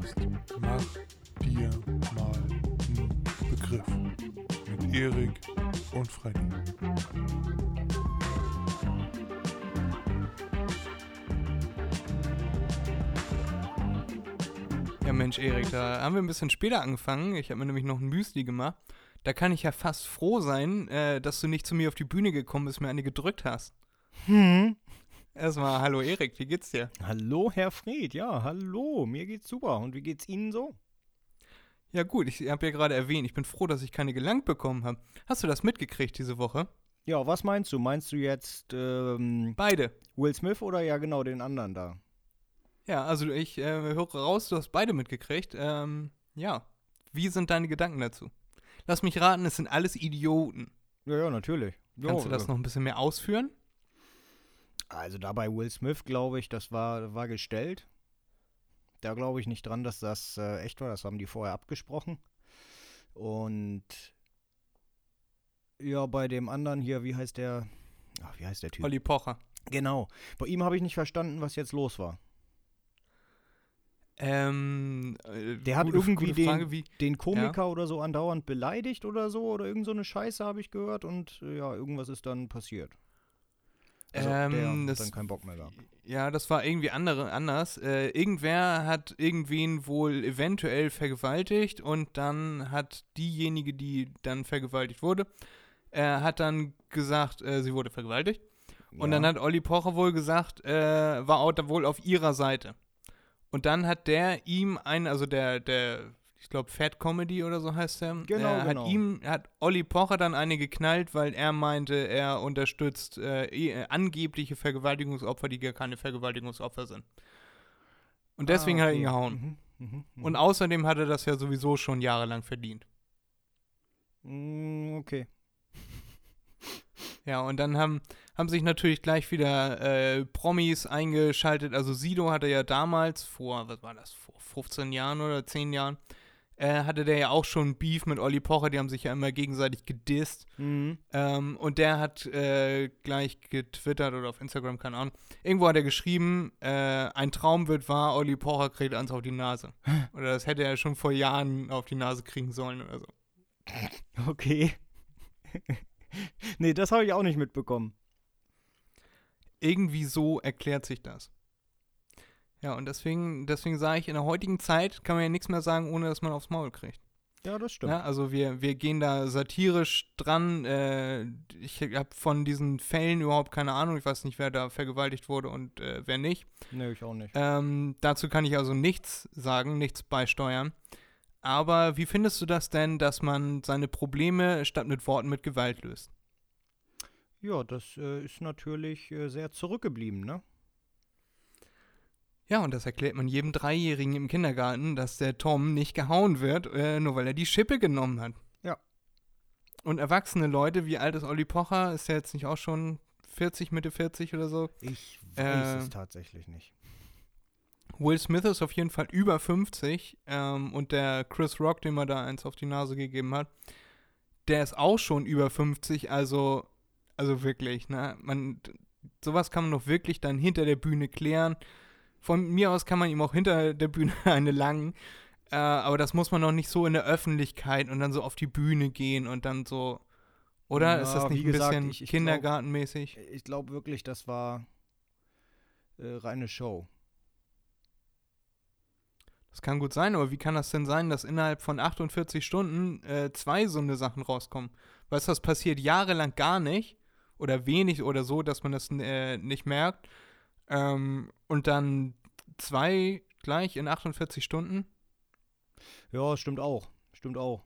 Podcast Mach dir mal einen Begriff mit Erik und Freddy. Ja, Mensch, Erik, da haben wir ein bisschen später angefangen. Ich habe mir nämlich noch ein Müsli gemacht. Da kann ich ja fast froh sein, äh, dass du nicht zu mir auf die Bühne gekommen bist, mir eine gedrückt hast. Hm. Erstmal, hallo Erik, wie geht's dir? Hallo, Herr Fried. Ja, hallo. Mir geht's super. Und wie geht's Ihnen so? Ja gut, ich habe ja gerade erwähnt, ich bin froh, dass ich keine gelangt bekommen habe. Hast du das mitgekriegt diese Woche? Ja, was meinst du? Meinst du jetzt ähm, Beide. Will Smith oder ja genau den anderen da? Ja, also ich äh, höre raus, du hast beide mitgekriegt. Ähm, ja, wie sind deine Gedanken dazu? Lass mich raten, es sind alles Idioten. Ja, ja, natürlich. Kannst ja, du das noch ein bisschen mehr ausführen? Also da bei Will Smith, glaube ich, das war, war gestellt. Da glaube ich nicht dran, dass das äh, echt war. Das haben die vorher abgesprochen. Und ja, bei dem anderen hier, wie heißt der? Ach, wie heißt der Typ? Olli Pocher. Genau. Bei ihm habe ich nicht verstanden, was jetzt los war. Ähm, äh, Der hat gute- irgendwie gute den, Frage, wie, den Komiker oder so andauernd beleidigt oder so oder irgend so eine Scheiße habe ich gehört und äh, ja, irgendwas ist dann passiert. Also Ähm, der das- dann keinen Bock mehr gehabt. Ja, das war irgendwie andere, anders. Äh, irgendwer hat irgendwen wohl eventuell vergewaltigt und dann hat diejenige, die dann vergewaltigt wurde, äh, hat dann gesagt, äh, sie wurde vergewaltigt. Und ja. dann hat Olli Pocher wohl gesagt, äh, war auch da wohl auf ihrer Seite. Und dann hat der ihm einen, also der, der, ich glaube, Fat Comedy oder so heißt der, Genau, äh, hat genau. ihm, hat Olli Pocher dann eine geknallt, weil er meinte, er unterstützt äh, eh- angebliche Vergewaltigungsopfer, die gar keine Vergewaltigungsopfer sind. Und deswegen Ah, hat er ihn okay. gehauen. Mhm, mhm, mhm. Und außerdem hat er das ja sowieso schon jahrelang verdient. Mm, okay. Ja, und dann haben, haben sich natürlich gleich wieder äh, Promis eingeschaltet. Also Sido hatte ja damals, vor, was war das, vor 15 Jahren oder 10 Jahren, äh, hatte der ja auch schon Beef mit Olli Pocher, die haben sich ja immer gegenseitig gedisst. Mhm. Ähm, und der hat äh, gleich getwittert oder auf Instagram, keine Ahnung. Irgendwo hat er geschrieben, äh, ein Traum wird wahr, Olli Pocher kriegt eins auf die Nase. Oder das hätte er schon vor Jahren auf die Nase kriegen sollen oder so. Okay. nee, das habe ich auch nicht mitbekommen. irgendwie so erklärt sich das. Ja, und deswegen, deswegen sage ich, in der heutigen Zeit kann man ja nichts mehr sagen, ohne dass man aufs Maul kriegt. Ja, das stimmt. Ja, also wir, wir gehen da satirisch dran. Äh, ich habe von diesen Fällen überhaupt keine Ahnung. Ich weiß nicht, wer da vergewaltigt wurde und äh, wer nicht. Nee, ich auch nicht. Ähm, dazu kann ich also nichts sagen, nichts beisteuern. Aber wie findest du das denn, dass man seine Probleme statt mit Worten mit Gewalt löst? Ja, das äh, ist natürlich äh, sehr zurückgeblieben, ne? Ja, und das erklärt man jedem Dreijährigen im Kindergarten, dass der Tom nicht gehauen wird, äh, nur weil er die Schippe genommen hat. Ja. Und erwachsene Leute, wie alt ist Olli Pocher? Ist der jetzt nicht auch schon 40, Mitte 40 oder so? Ich weiß Äh, es tatsächlich nicht. Will Smith ist auf jeden Fall über 50 ähm, und der Chris Rock, dem er da eins auf die Nase gegeben hat, der ist auch schon über 50, also, also wirklich, ne? Man, sowas kann man doch wirklich dann hinter der Bühne klären. Von mir aus kann man ihm auch hinter der Bühne eine langen, äh, aber das muss man doch nicht so in der Öffentlichkeit und dann so auf die Bühne gehen und dann so, oder? ist Ja, das nicht ein gesagt, bisschen ich- ich glaub- kindergartenmäßig? Ich glaube wirklich, das war äh, reine Show. Das kann gut sein, aber wie kann das denn sein, dass innerhalb von 48 Stunden äh, zwei so eine Sachen rauskommen? Weißt du, das passiert jahrelang gar nicht oder wenig oder so, dass man das äh, nicht merkt. Ähm, und dann zwei gleich in 48 Stunden. Ja, stimmt auch. Stimmt auch.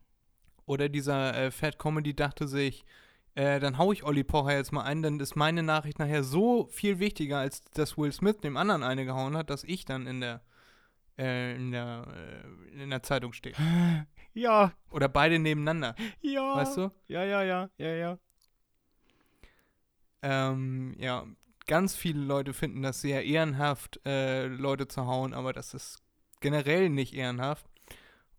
Oder dieser äh, Fat Comedy dachte sich, äh, dann hau ich Olli Pocher jetzt mal ein, dann ist meine Nachricht nachher so viel wichtiger, als dass Will Smith dem anderen eine gehauen hat, dass ich dann in der, äh, in der, äh, in der Zeitung stehe. Ja, Oder beide nebeneinander, ja. weißt du? Ja, ja, ja, ja, ja. Ähm, ja, ganz viele Leute finden das sehr ehrenhaft, äh, Leute zu hauen, aber das ist generell nicht ehrenhaft.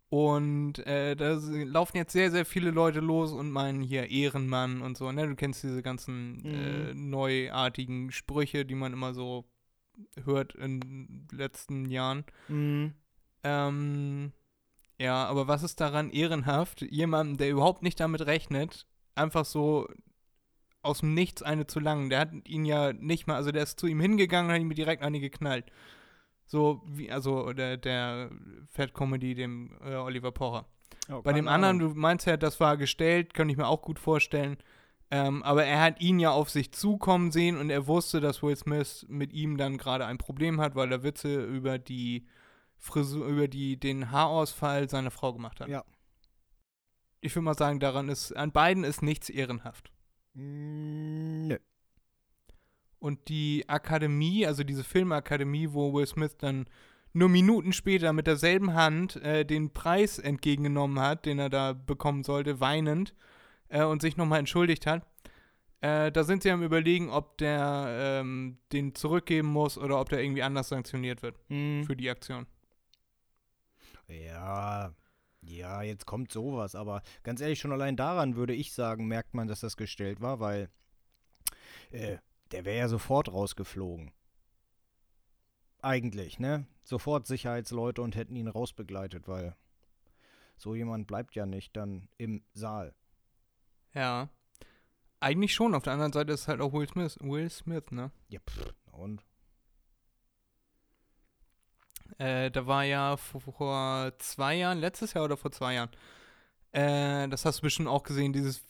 Und äh, da laufen jetzt sehr, sehr viele Leute los und meinen hier Ehrenmann und so. Ne? Du kennst diese ganzen äh, neuartigen Sprüche, die man immer so hört in den letzten Jahren. Mhm. Ähm, ja, aber was ist daran ehrenhaft, jemandem, der überhaupt nicht damit rechnet, einfach so aus dem Nichts eine zu langen? Der hat ihn ja nicht mal, also der ist zu ihm hingegangen und hat ihm direkt eine geknallt. So wie, also der, der Fat Comedy, dem äh, Oliver Pocher. Ja, Bei dem anderen, du meinst ja, das war gestellt, kann ich mir auch gut vorstellen. Ähm, aber er hat ihn ja auf sich zukommen sehen und er wusste, dass Will Smith mit ihm dann gerade ein Problem hat, weil er Witze über die Frisur, über die, den Haarausfall seiner Frau gemacht hat. Ja. Ich würde mal sagen, daran ist, an beiden ist nichts ehrenhaft. Mm, Nö. Und die Akademie, also diese Filmakademie, wo Will Smith dann nur Minuten später mit derselben Hand äh, den Preis entgegengenommen hat, den er da bekommen sollte, weinend, äh, und sich nochmal entschuldigt hat. Äh, da sind sie am überlegen, ob der ähm, den zurückgeben muss oder ob der irgendwie anders sanktioniert wird Hm. für die Aktion. Ja, ja, jetzt kommt sowas, aber ganz ehrlich, schon allein daran würde ich sagen, merkt man, dass das gestellt war, weil äh, der wäre ja sofort rausgeflogen. Eigentlich, ne? Sofort Sicherheitsleute und hätten ihn rausbegleitet, weil so jemand bleibt ja nicht dann im Saal. Ja. Eigentlich schon. Auf der anderen Seite ist halt auch Will Smith, Will Smith, ne? Ja, pff, und? Äh, da war ja vor, zwei Jahren, letztes Jahr oder vor zwei Jahren, äh, das hast du bestimmt auch gesehen, dieses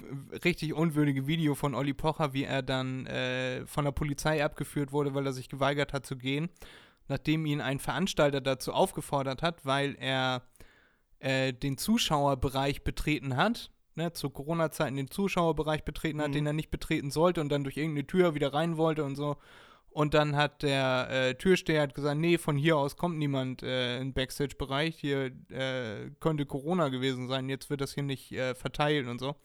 richtig unwürdige Video von Olli Pocher, wie er dann äh, von der Polizei abgeführt wurde, weil er sich geweigert hat zu gehen, nachdem ihn ein Veranstalter dazu aufgefordert hat, weil er äh, den Zuschauerbereich betreten hat, ne, zu Corona-Zeiten den Zuschauerbereich betreten hat, Mhm. den er nicht betreten sollte und dann durch irgendeine Tür wieder rein wollte und so. Und dann hat der äh, Türsteher hat gesagt, nee, von hier aus kommt niemand äh, im Backstage-Bereich. Hier äh, könnte Corona gewesen sein. Jetzt wird das hier nicht äh, verteilt und so.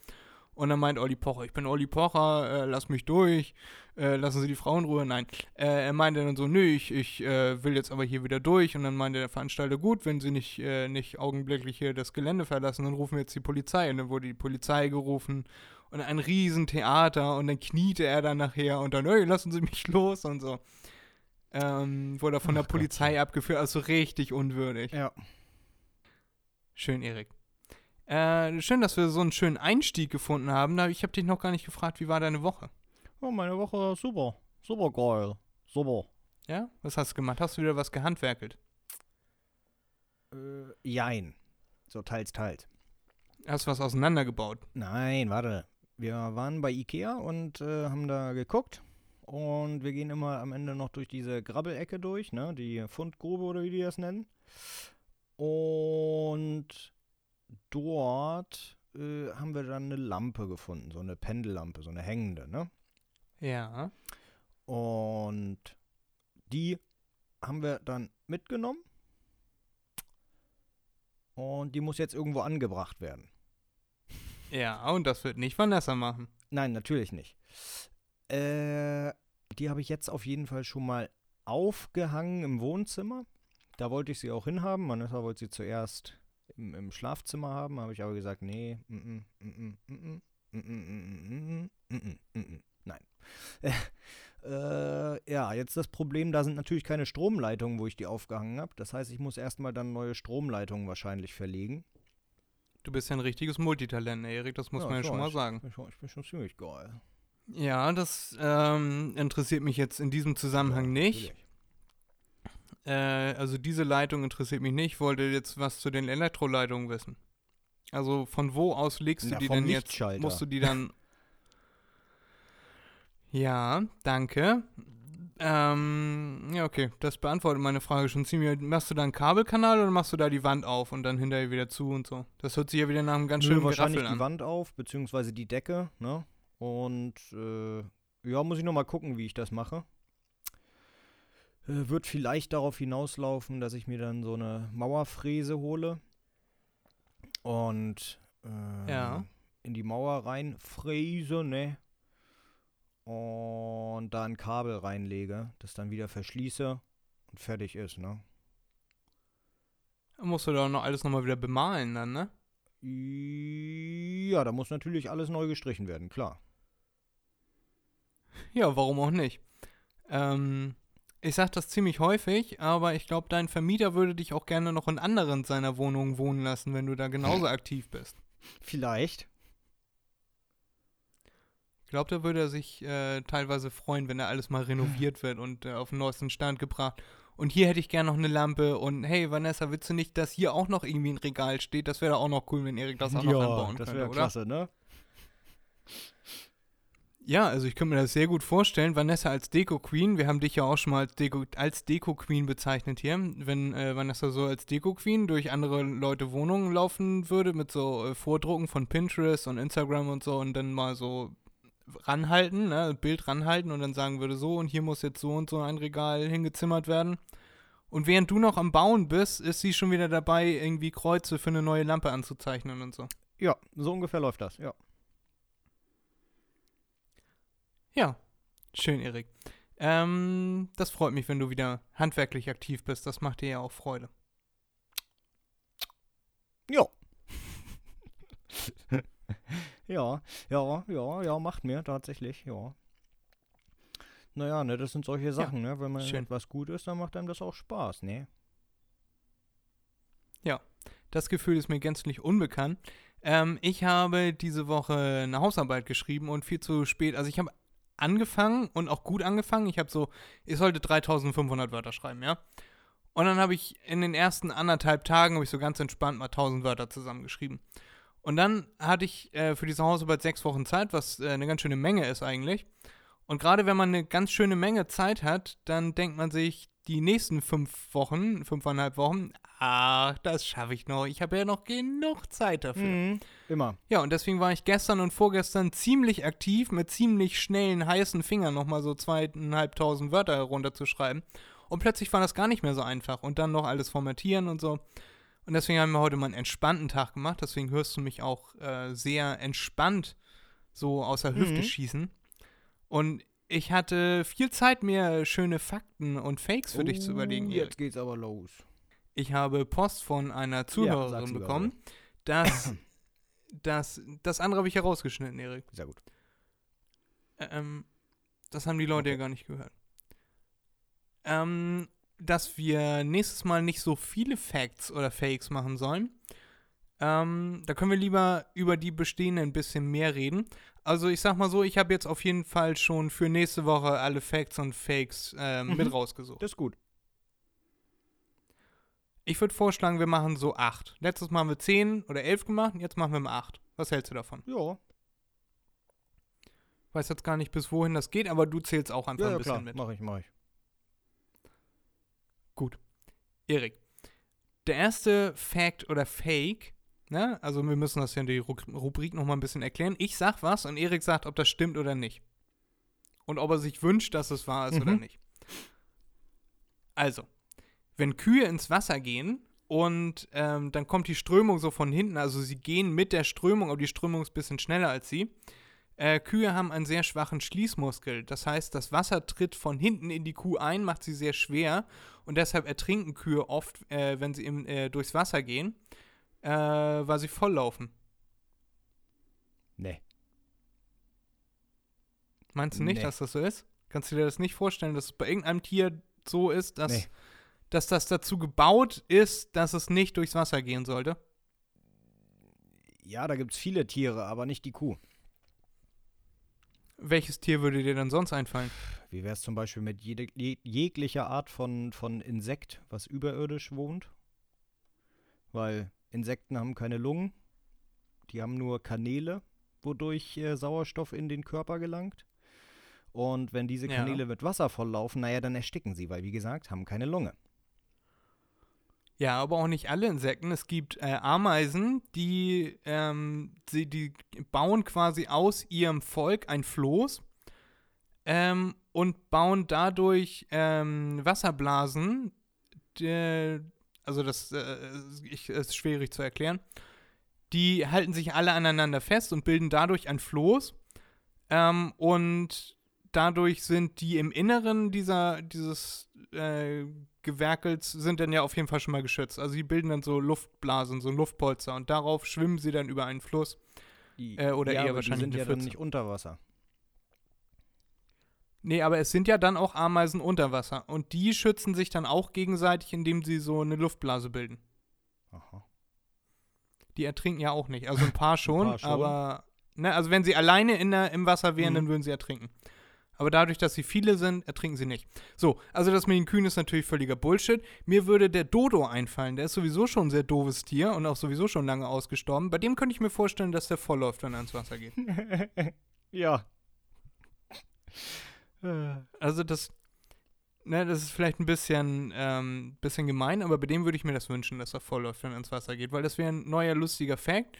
Und dann meint Olli Pocher, ich bin Olli Pocher, äh, lass mich durch, äh, lassen Sie die Frauen in Ruhe. Nein, äh, er meinte dann so, nö, ich, ich äh, will jetzt aber hier wieder durch. Und dann meinte der Veranstalter, gut, wenn Sie nicht, äh, nicht augenblicklich hier das Gelände verlassen, dann rufen wir jetzt die Polizei. Und dann wurde die Polizei gerufen und ein Riesentheater und dann kniete er dann nachher und dann, hey, lassen Sie mich los und so. Ähm, wurde er von Ach der Polizei abgeführt, also richtig unwürdig. Ja. Schön, Erik. Äh, schön, dass wir so einen schönen Einstieg gefunden haben. Ich habe dich noch gar nicht gefragt, wie war deine Woche? Oh, meine Woche super. Super geil. Super. Ja? Was hast du gemacht? Hast du wieder was gehandwerkelt? Äh, jein. So teils, teils. Hast du was auseinandergebaut? Nein, warte. Wir waren bei Ikea und äh, haben da geguckt. Und wir gehen immer am Ende noch durch diese Grabbelecke durch, ne? Die Fundgrube oder wie die das nennen. Und dort äh, haben wir dann eine Lampe gefunden, so eine Pendellampe, so eine hängende, ne? Ja. Und die haben wir dann mitgenommen. Und die muss jetzt irgendwo angebracht werden. Ja, und das wird nicht Vanessa machen. Nein, natürlich nicht. Äh, die habe ich jetzt auf jeden Fall schon mal aufgehangen im Wohnzimmer. Da wollte ich sie auch hinhaben. Vanessa wollte sie zuerst im, im Schlafzimmer haben, habe ich aber gesagt, nee, nein. ja, jetzt das Problem, da sind natürlich keine Stromleitungen, wo ich die aufgehangen habe. Das heißt, ich muss erstmal dann neue Stromleitungen wahrscheinlich verlegen. Du bist ja ein richtiges Multitalent, Erik, das muss Ja, man ja schon mal sagen. Ich bin schon, ich bin schon ziemlich geil. Ja, das ähm, interessiert mich jetzt in diesem Zusammenhang Ja, nicht. Äh, also diese Leitung interessiert mich nicht. Ich wollte jetzt was zu den Elektroleitungen wissen. Also von wo aus legst du Na, die denn jetzt? Musst du die dann. ja, danke. Ähm, ja, okay. Das beantwortet meine Frage schon ziemlich. Machst du da einen Kabelkanal oder machst du da die Wand auf und dann hinterher wieder zu und so? Das hört sich ja wieder nach einem ganz Nö, schönen wahrscheinlich Geraffel die an. Wand auf, beziehungsweise die Decke, ne? Und äh, ja, muss ich noch mal gucken, wie ich das mache. Äh, wird vielleicht darauf hinauslaufen, dass ich mir dann so eine Mauerfräse hole und äh, Ja. in die Mauer reinfräse, ne? Und da ein Kabel reinlege, das dann wieder verschließe und fertig ist, ne? Dann musst du da noch alles nochmal wieder bemalen dann, ne? Ja, da muss natürlich alles neu gestrichen werden, klar. Ja, warum auch nicht? Ähm, Ich sag das ziemlich häufig, aber ich glaube, dein Vermieter würde dich auch gerne noch in anderen seiner Wohnungen wohnen lassen, wenn du da genauso aktiv bist. Vielleicht. Ich glaube, da würde er sich äh, teilweise freuen, wenn da alles mal renoviert wird und äh, auf den neuesten Stand gebracht. Und hier hätte ich gerne noch eine Lampe und hey Vanessa, willst du nicht, dass hier auch noch irgendwie ein Regal steht? Das wäre auch noch cool, wenn Erik das auch noch anbauen das könnte, wäre oder? klasse, ne? Ja, also ich könnte mir das sehr gut vorstellen. Vanessa als Deko-Queen, wir haben dich ja auch schon mal als Deko- als Deko-Queen bezeichnet hier. Wenn äh, Vanessa so als Deko-Queen durch andere Leute Wohnungen laufen würde, mit so äh, Vordrucken von Pinterest und Instagram und so und dann mal so ranhalten, ne, Bild ranhalten und dann sagen würde, so und hier muss jetzt so und so ein Regal hingezimmert werden. Und während du noch am Bauen bist, ist sie schon wieder dabei, irgendwie Kreuze für eine neue Lampe anzuzeichnen und so. Ja, so ungefähr läuft das, ja. Ja, schön, Erik. Ähm, das freut mich, wenn du wieder handwerklich aktiv bist. Das macht dir ja auch Freude. Ja. ja, ja, ja, ja, macht mir tatsächlich, ja. Naja, ne, das sind solche Sachen, ne? Wenn man schön. etwas gut ist, dann macht einem das auch Spaß, ne? Das Gefühl ist mir gänzlich unbekannt. Ähm, ich habe diese Woche eine Hausarbeit geschrieben und viel zu spät. Also ich habe angefangen und auch gut angefangen. Ich habe so, ich sollte 3500 Wörter schreiben, ja. Und dann habe ich in den ersten anderthalb Tagen, habe ich so ganz entspannt mal 1000 Wörter zusammengeschrieben. Und dann hatte ich äh, für diese Hausarbeit sechs Wochen Zeit, was äh, eine ganz schöne Menge ist eigentlich. Und gerade wenn man eine ganz schöne Menge Zeit hat, dann denkt man sich die nächsten fünf Wochen, fünfeinhalb Wochen, ach, das schaffe ich noch. Ich habe ja noch genug Zeit dafür. Mhm. Immer. Ja, und deswegen war ich gestern und vorgestern ziemlich aktiv, mit ziemlich schnellen, heißen Fingern nochmal so zweieinhalbtausend Wörter herunterzuschreiben. Und plötzlich war das gar nicht mehr so einfach. Und dann noch alles formatieren und so. Und deswegen haben wir heute mal einen entspannten Tag gemacht. Deswegen hörst du mich auch äh, sehr entspannt so aus der Hüfte Mhm. schießen. Und ich hatte viel Zeit, mir schöne Fakten und Fakes für dich zu überlegen. Oh, Erik. Jetzt geht's aber los. Ich habe Post von einer Zuhörerin lieber, bekommen, dass das, das andere habe ich herausgeschnitten, Erik. Sehr gut. Ähm, das haben die Leute ja Okay. gar nicht gehört. Ähm, dass wir nächstes Mal nicht so viele Facts oder Fakes machen sollen. Ähm, da können wir lieber über die bestehenden ein bisschen mehr reden. Also ich sag mal so, ich habe jetzt auf jeden Fall schon für nächste Woche alle Facts und Fakes ähm, Mhm. mit rausgesucht. Das ist gut. Ich würde vorschlagen, wir machen so acht. Letztes Mal haben wir zehn oder elf gemacht, jetzt machen wir mal acht. Was hältst du davon? Ja, Weiß jetzt gar nicht, bis wohin das geht, aber du zählst auch einfach ja, ein ja bisschen klar. mit. Mach ich, mach ich. Erik, der erste Fact oder Fake, ne? Also wir müssen das ja in die Ru Rubrik nochmal ein bisschen erklären. Ich sag was und Erik sagt, ob das stimmt oder nicht. Und ob er sich wünscht, dass es wahr ist oder Mhm. nicht. Also, wenn Kühe ins Wasser gehen und ähm, dann kommt die Strömung so von hinten, also sie gehen mit der Strömung, aber die Strömung ist ein bisschen schneller als sie. Äh, Kühe haben einen sehr schwachen Schließmuskel. Das heißt, das Wasser tritt von hinten in die Kuh ein, macht sie sehr schwer und deshalb ertrinken Kühe oft, äh, wenn sie im, äh, durchs Wasser gehen, äh, weil sie volllaufen. Nee. Meinst du nicht, Nee. dass das so ist? Kannst du dir das nicht vorstellen, dass es bei irgendeinem Tier so ist, dass, Nee. dass das dazu gebaut ist, dass es nicht durchs Wasser gehen sollte? Ja, da gibt's viele Tiere, aber nicht die Kuh. Welches Tier würde dir dann sonst einfallen? Wie wäre es zum Beispiel mit jede, je, jeglicher Art von, von Insekt, was überirdisch wohnt? Weil Insekten haben keine Lungen, die haben nur Kanäle, wodurch äh, Sauerstoff in den Körper gelangt. Und wenn diese Ja. Kanäle mit Wasser volllaufen, naja, dann ersticken sie, weil, wie gesagt, haben keine Lunge. Ja, aber auch nicht alle Insekten. Es gibt äh, Ameisen, die, ähm, sie, die bauen quasi aus ihrem Volk ein Floß ähm, und bauen dadurch ähm, Wasserblasen. Die, also das äh, ich, ist schwierig zu erklären. Die halten sich alle aneinander fest und bilden dadurch ein Floß. Ähm, und dadurch sind die im Inneren dieser, dieses äh, Gewerkels sind dann ja auf jeden Fall schon mal geschützt. Also die bilden dann so Luftblasen, so ein Luftpolster und darauf schwimmen sie dann über einen Fluss. Äh, oder ja, eher wahrscheinlich die sind ja dann nicht unter Wasser. Nee, aber es sind ja dann auch Ameisen unter Wasser. Und die schützen sich dann auch gegenseitig, indem sie so eine Luftblase bilden. Aha. Die ertrinken ja auch nicht. Also ein paar schon, paar schon. aber. Ne, also wenn sie alleine in der, im Wasser wären, Mhm. dann würden sie ertrinken. Aber dadurch, dass sie viele sind, ertrinken sie nicht. So, also das mit den Kühen ist natürlich völliger Bullshit. Mir würde der Dodo einfallen. Der ist sowieso schon ein sehr doofes Tier und auch sowieso schon lange ausgestorben. Bei dem könnte ich mir vorstellen, dass der vollläuft, wenn er ins Wasser geht. ja. Äh, Also das, ne, das ist vielleicht ein bisschen, ähm, bisschen gemein, aber bei dem würde ich mir das wünschen, dass er vollläuft, wenn er ins Wasser geht, weil das wäre ein neuer, lustiger Fact.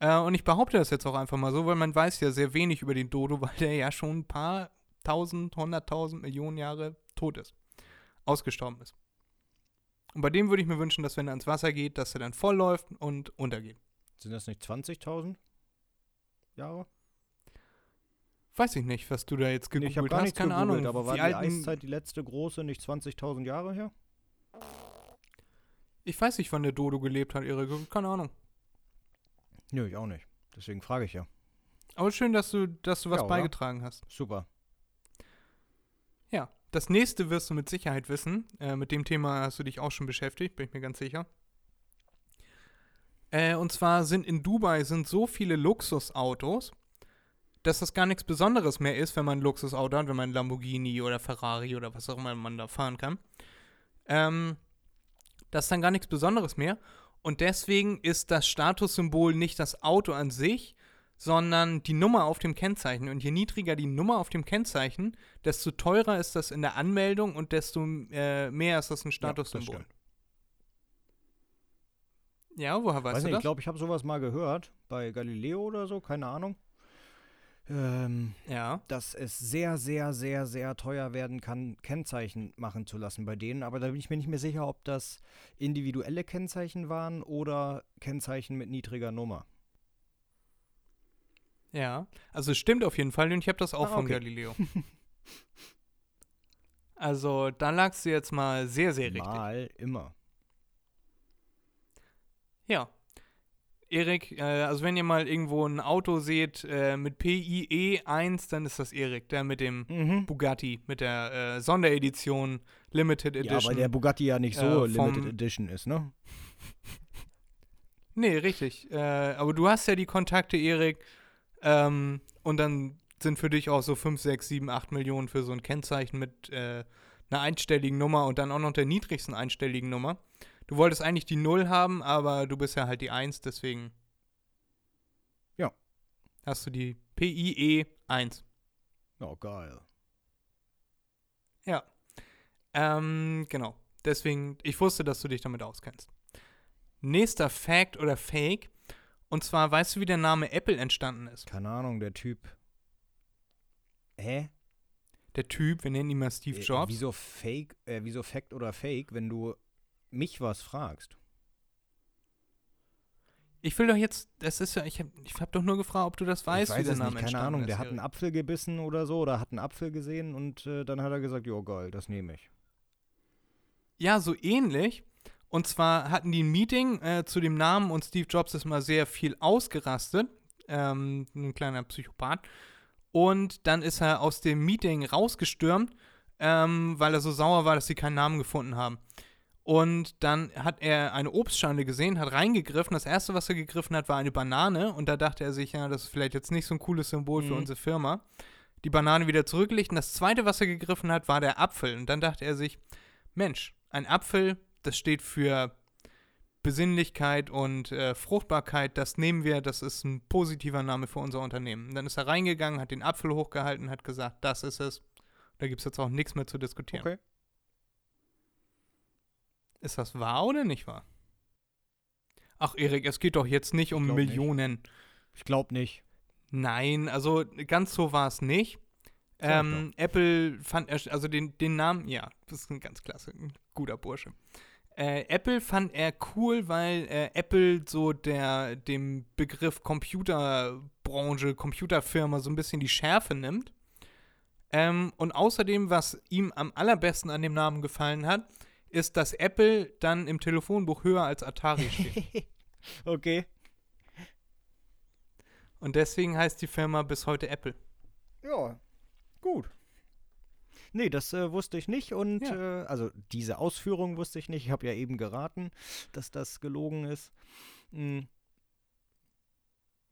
Äh, und ich behaupte das jetzt auch einfach mal so, weil man weiß ja sehr wenig über den Dodo, weil der ja schon ein paar tausend, hunderttausend Millionen Jahre tot ist. Ausgestorben ist. Und bei dem würde ich mir wünschen, dass wenn er ins Wasser geht, dass er dann vollläuft und untergeht. sind das nicht 20.000 Jahre? Weiß ich nicht, was du da jetzt Nee, gegoogelt ich habe gar hast, keine gegoogelt, Ahnung. aber war die alten- Eiszeit die letzte große nicht 20.000 Jahre her? Ich weiß nicht, wann der Dodo gelebt hat, Erik. Keine Ahnung. Nö, ich auch nicht. Deswegen frage ich ja. Aber schön, dass du, dass du was Ja, beigetragen hast. Super. Das nächste wirst du mit Sicherheit wissen. Äh, mit dem Thema hast du dich auch schon beschäftigt, bin ich mir ganz sicher. Äh, und zwar sind in Dubai sind so viele Luxusautos, dass das gar nichts Besonderes mehr ist, wenn man ein Luxusauto hat, wenn man Lamborghini oder Ferrari oder was auch immer man da fahren kann. Ähm, das ist dann gar nichts Besonderes mehr. Und deswegen ist das Statussymbol nicht das Auto an sich, sondern die Nummer auf dem Kennzeichen. Und je niedriger die Nummer auf dem Kennzeichen, desto teurer ist das in der Anmeldung und desto äh, mehr ist das ein Statussymbol. stimmt. Ja, woher weißt Weiß du nicht, ich das? glaube, ich habe sowas mal gehört. Bei Galileo oder so, keine Ahnung. Ähm, ja. dass es sehr, sehr, sehr, sehr teuer werden kann, Kennzeichen machen zu lassen bei denen. Aber da bin ich mir nicht mehr sicher, ob das individuelle Kennzeichen waren oder Kennzeichen mit niedriger Nummer. Ja, also es stimmt auf jeden Fall und ich habe das auch Ah, von okay. Galileo. also da lagst du jetzt mal sehr, sehr richtig. Mal immer. Ja. Erik, äh, also wenn ihr mal irgendwo ein Auto seht äh, mit PIE 1, dann ist das Erik, der mit dem Mhm. Bugatti, mit der äh, Sonderedition Limited Ja, Edition. weil der Bugatti ja nicht so äh, Limited Edition ist, ne? Nee, richtig. Äh, aber du hast ja die Kontakte, Erik. Ähm, und dann sind für dich auch so 5, 6, 7, 8 Millionen für so ein Kennzeichen mit äh, einer einstelligen Nummer und dann auch noch der niedrigsten einstelligen Nummer. Du wolltest eigentlich die 0 haben, aber du bist ja halt die 1, deswegen. Ja. Hast du die PIE 1. Oh, geil. Ja. Ähm, genau. Deswegen, ich wusste, dass du dich damit auskennst. Nächster Fact oder Fake. Und zwar, weißt du, wie der Name Apple entstanden ist? Keine Ahnung, der Typ. Hä? Der Typ, wir nennen ihn mal Steve Äh, Jobs. Wieso Fake, äh, wieso Fact oder Fake, wenn du mich was fragst? Ich will doch jetzt, das ist ja, ich habe ich hab doch nur gefragt, ob du das weißt, ich wie weiß der es Name nicht, keine entstanden Ahnung. ist. Der hat einen. Apfel gebissen oder so oder hat einen Apfel gesehen und äh, dann hat er gesagt, jo geil, das nehme ich. Ja, so ähnlich. Und zwar hatten die ein Meeting äh, zu dem Namen und Steve Jobs ist mal sehr viel ausgerastet. Ähm, ein kleiner Psychopath. Und dann ist er aus dem Meeting rausgestürmt, ähm, weil er so sauer war, dass sie keinen Namen gefunden haben. Und dann hat er eine Obstschale gesehen, hat reingegriffen. Das erste, was er gegriffen hat, war eine Banane. Und da dachte er sich, ja, das ist vielleicht jetzt nicht so ein cooles Symbol für Mhm. unsere Firma. Die Banane wieder zurückgelegt. Und das zweite, was er gegriffen hat, war der Apfel. Und dann dachte er sich, Mensch, ein Apfel, das steht für Besinnlichkeit und äh, Fruchtbarkeit. Das nehmen wir, das ist ein positiver Name für unser Unternehmen. Und dann ist er reingegangen, hat den Apfel hochgehalten, hat gesagt, das ist es. Da gibt es jetzt auch nichts mehr zu diskutieren. Okay. Ist das wahr oder nicht wahr? Ach, Erik, es geht doch jetzt nicht um nicht. Millionen. Ich glaube nicht. Nein, also ganz so war es nicht. Ähm, Apple fand, also den, den Namen, ja, das ist ein ganz klasse, ein guter Bursche. Äh, Apple fand er cool, weil äh, Apple so der, dem Begriff Computerbranche, Computerfirma so ein bisschen die Schärfe nimmt. Ähm, und außerdem, was ihm am allerbesten an dem Namen gefallen hat, ist, dass Apple dann im Telefonbuch höher als Atari steht. okay. und deswegen heißt die Firma bis heute Apple. Ja, gut. Nee, das äh, wusste ich nicht und Ja. äh, also diese Ausführung wusste ich nicht. Ich habe ja eben geraten, dass das gelogen ist. Mm.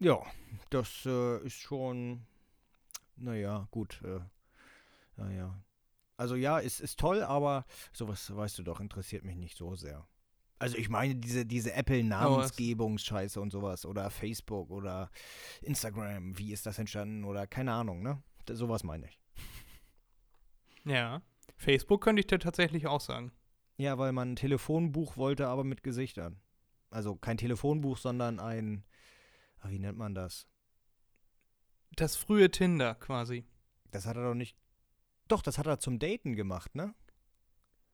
Ja, das äh, ist schon, naja, gut. Äh, naja. Also ja, es ist toll, aber sowas, weißt du doch, interessiert mich nicht so sehr. Also ich meine diese, diese Apple-Namensgebungsscheiße und sowas oder Facebook oder Instagram, wie ist das entstanden oder keine Ahnung, ne? Sowas meine ich. Ja. Facebook könnte ich dir tatsächlich auch sagen. Ja, weil man ein Telefonbuch wollte, aber mit Gesichtern. Also kein Telefonbuch, sondern ein, ah, wie nennt man das? Das frühe Tinder quasi. Das hat er doch nicht. Doch, das hat er zum Daten gemacht, ne?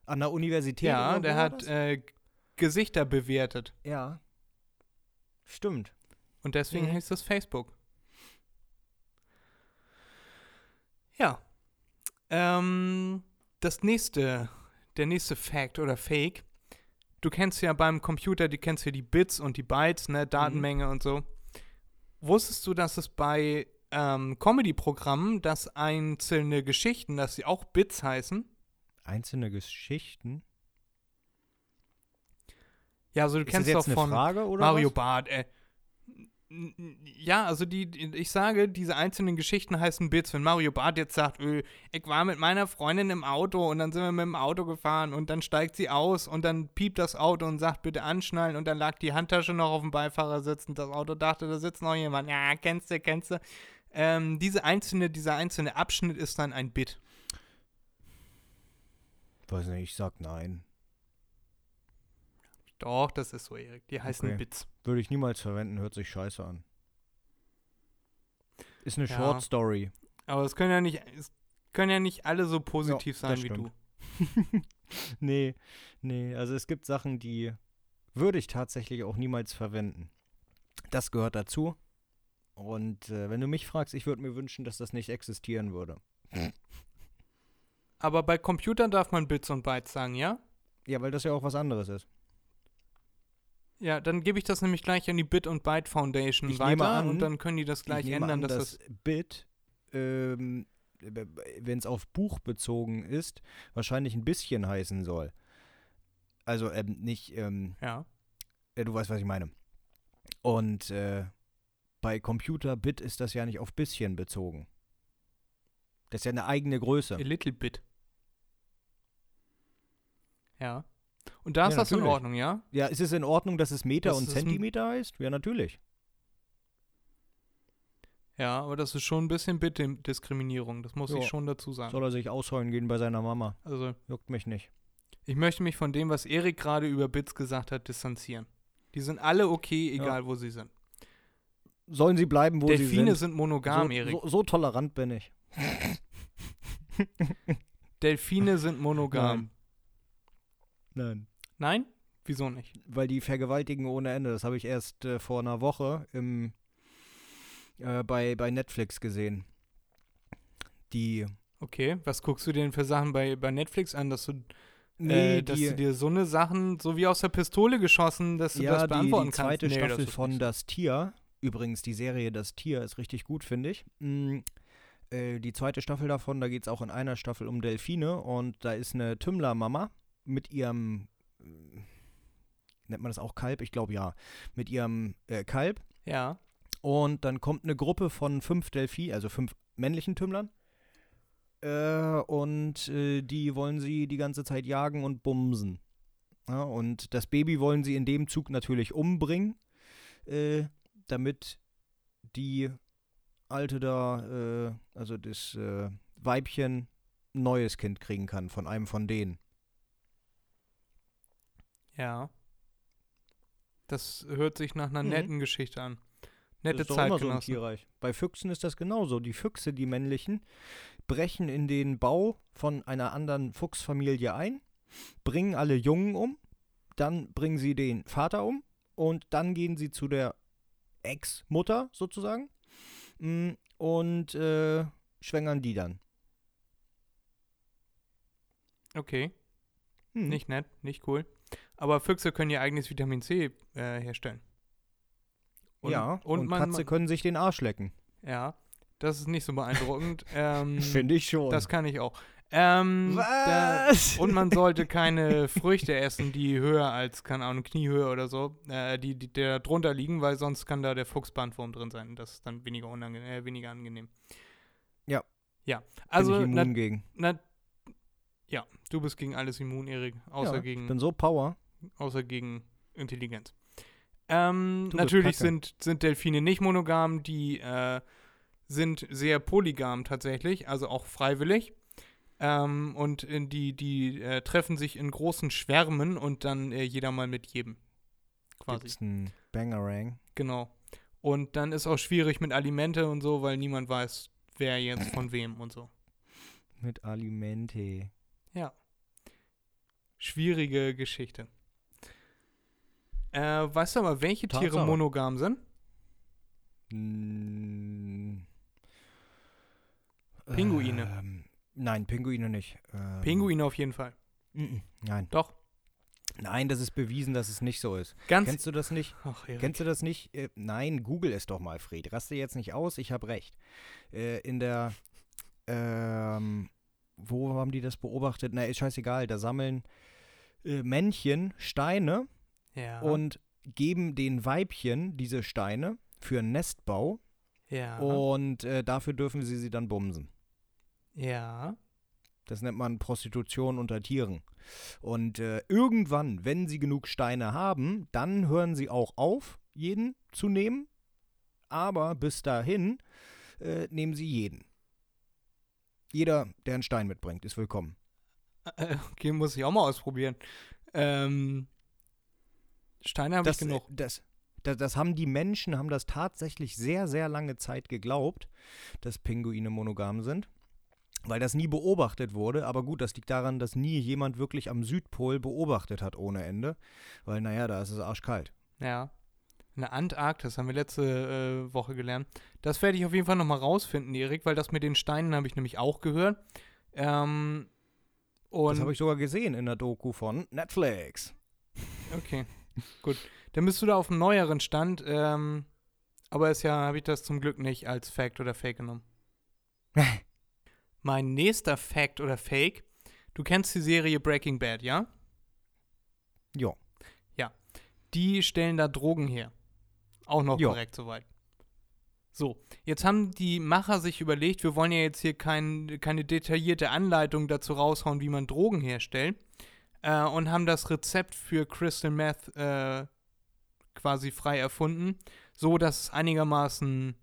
An der Universität. Ja, der hat äh, Gesichter bewertet. ja. Stimmt. Und deswegen Mhm. heißt das Facebook. Ja. Ähm, das nächste, der nächste Fact oder Fake. Du kennst ja beim Computer, du kennst ja die Bits und die Bytes, ne, Datenmenge und so. Wusstest du, dass es bei ähm, Comedy-Programmen, dass einzelne Geschichten, dass sie auch Bits heißen? Einzelne Geschichten. Ja, also du Ist kennst doch von Frage oder Mario was? Barth, äh. Ja, also die, ich sage, diese einzelnen Geschichten heißen Bits. Wenn Mario Barth jetzt sagt, äh, ich war mit meiner Freundin im Auto und dann sind wir mit dem Auto gefahren und dann steigt sie aus und dann piept das Auto und sagt, bitte anschnallen und dann lag die Handtasche noch auf dem Beifahrersitz und das Auto dachte, da sitzt noch jemand. Ja, kennst du, kennst du. Ähm, diese einzelne, dieser einzelne Abschnitt ist dann ein Bit. Weiß nicht, ich sag nein. Doch, das ist so, Erik. Die heißen Okay. Bits. Würde ich niemals verwenden, hört sich scheiße an. Ist eine Ja. Short Story. Aber es können ja nicht, es können ja nicht alle so positiv Ja, sein wie stimmt. du. nee, nee, also es gibt Sachen, die würde ich tatsächlich auch niemals verwenden. Das gehört dazu. Und äh, wenn du mich fragst, ich würde mir wünschen, dass das nicht existieren würde. Aber bei Computern darf man Bits und Bytes sagen, ja? Ja, weil das ja auch was anderes ist. Ja, dann gebe ich das nämlich gleich an die Bit und Byte Foundation Ich weiter an- und dann können die das gleich ändern, an, dass das Bit, ähm, wenn es auf Buch bezogen ist, wahrscheinlich ein bisschen heißen soll. Also ähm, nicht, ähm, ja. äh, du weißt, was ich meine. Und äh, bei Computer Bit ist das ja nicht auf bisschen bezogen. Das ist ja eine eigene Größe. A little bit. Ja. Und da ist Ja, das in natürlich. Ordnung, ja? Ja, ist es in Ordnung, dass es Meter Das und Zentimeter heißt? Ja, natürlich. Ja, aber das ist schon ein bisschen Bit-Diskriminierung, das muss Ja. ich schon dazu sagen. Soll er sich ausheulen gehen bei seiner Mama? Also, Juckt mich nicht. ich möchte mich von dem, was Erik gerade über Bits gesagt hat, distanzieren. Die sind alle okay, egal wo sie sind. Sollen sie bleiben, wo Delfine sie sind? sind monogam, so, Erik. so, so tolerant bin ich. Delfine sind monogam. Nein. Nein? Wieso nicht? Weil die vergewaltigen ohne Ende. Das habe ich erst äh, vor einer Woche im, äh, bei, bei Netflix gesehen. Die. Okay, was guckst du denn für Sachen bei, bei Netflix an, dass du, Nee, äh, dass die, du dir so eine Sachen so wie aus der Pistole geschossen, dass du ja, das die, beantworten die zweite kannst? Nee, das Staffel ist von nicht Das Tier. Übrigens, die Serie Das Tier ist richtig gut, finde ich. Mm, äh, die zweite Staffel davon, da geht es auch in einer Staffel um Delfine und da ist eine Tümmler-Mama mit ihrem. Äh, Nennt man das auch Kalb? Ich glaube ja. Mit ihrem äh, Kalb. Ja. Und dann kommt eine Gruppe von fünf Delphi, also fünf männlichen Tümmlern. Äh, und äh, die wollen sie die ganze Zeit jagen und bumsen. Ja, und das Baby wollen sie in dem Zug natürlich umbringen, äh, damit die Alte da, äh, also das äh, Weibchen, ein neues Kind kriegen kann von einem von denen. Ja. Das hört sich nach einer Mhm. netten Geschichte an. Nette das ist doch immer so im. Tierreich. Bei Füchsen ist das genauso. Die Füchse, die männlichen, brechen in den Bau von einer anderen Fuchsfamilie ein, bringen alle Jungen um, dann bringen sie den Vater um und dann gehen sie zu der Ex-Mutter sozusagen mm, und äh, schwängern die dann. Okay, Hm. nicht nett, nicht cool. Aber Füchse können ihr eigenes Vitamin C äh, herstellen. Und, ja, und, und, man, Katze man, können sich den Arsch lecken. ja, das ist nicht so beeindruckend. ähm, Finde ich schon. Das kann ich auch. Ähm, da- Was? und man sollte keine Früchte essen, die höher als, keine Ahnung, Kniehöhe oder so, äh, die, die da drunter liegen, weil sonst kann da der Fuchsbandwurm drin sein. Das ist dann weniger, unange äh, weniger angenehm. Ja. Ja, also, na, immun gegen. na, ja, du bist gegen alles immun, Erik, außer, ja, gegen, Ich bin so Power. außer gegen Intelligenz. Ähm, natürlich sind, sind Delfine nicht monogam, die äh, sind sehr polygam tatsächlich, also auch freiwillig. Ähm, und in die, die äh, treffen sich in großen Schwärmen und dann äh, jeder mal mit jedem. Quasi. Gibt's einen Bangerang. Genau. Und dann ist auch schwierig mit Alimente und so, weil niemand weiß, wer jetzt von wem und so. Mit Alimente. Schwierige Geschichte. Äh, weißt du aber, welche Tiere Tatsache. monogam sind? Mm, Pinguine. Ähm, nein, Pinguine nicht. Ähm, Pinguine auf jeden Fall. mm, Nein. Doch. Nein, das ist bewiesen, dass es nicht so ist. Ganz. Kennst du das nicht? Ach. Kennst du das nicht? Äh, nein, google es doch mal, Fred. Raste jetzt nicht aus, ich habe recht. Äh, in der, ähm, wo haben die das beobachtet? Na, ist scheißegal, da sammeln äh, Männchen Steine ja. und geben den Weibchen diese Steine für einen Nestbau ja. und äh, dafür dürfen sie sie dann bumsen. Ja. Das nennt man Prostitution unter Tieren. Und äh, irgendwann, wenn sie genug Steine haben, dann hören sie auch auf, jeden zu nehmen. Aber bis dahin äh, nehmen sie jeden. Jeder, der einen Stein mitbringt, ist willkommen. Äh, Okay, muss ich auch mal ausprobieren. Ähm, Steine habe ich äh, genug. das, das, das haben die Menschen, haben das tatsächlich sehr, sehr lange Zeit geglaubt, dass Pinguine monogam sind. Weil das nie beobachtet wurde. Aber gut, das liegt daran, dass nie jemand wirklich am Südpol beobachtet hat ohne Ende. Weil, naja, da ist es arschkalt. Ja. In der Antarktis haben wir letzte äh, Woche gelernt. Das werde ich auf jeden Fall nochmal rausfinden, Erik, weil das mit den Steinen habe ich nämlich auch gehört. Ähm, Das habe ich sogar gesehen in der Doku von Netflix. Okay, gut. Dann bist du da auf einem neueren Stand. Ähm, aber ist ja, habe ich das zum Glück nicht als Fact oder Fake genommen. mein nächster Fact oder Fake. Du kennst die Serie Breaking Bad, ja? Ja. Die stellen da Drogen her. Auch noch Ja. korrekt soweit. So, jetzt haben die Macher sich überlegt, wir wollen ja jetzt hier kein, keine detaillierte Anleitung dazu raushauen, wie man Drogen herstellt. Äh, und haben das Rezept für Crystal Meth äh, quasi frei erfunden, so dass es einigermaßen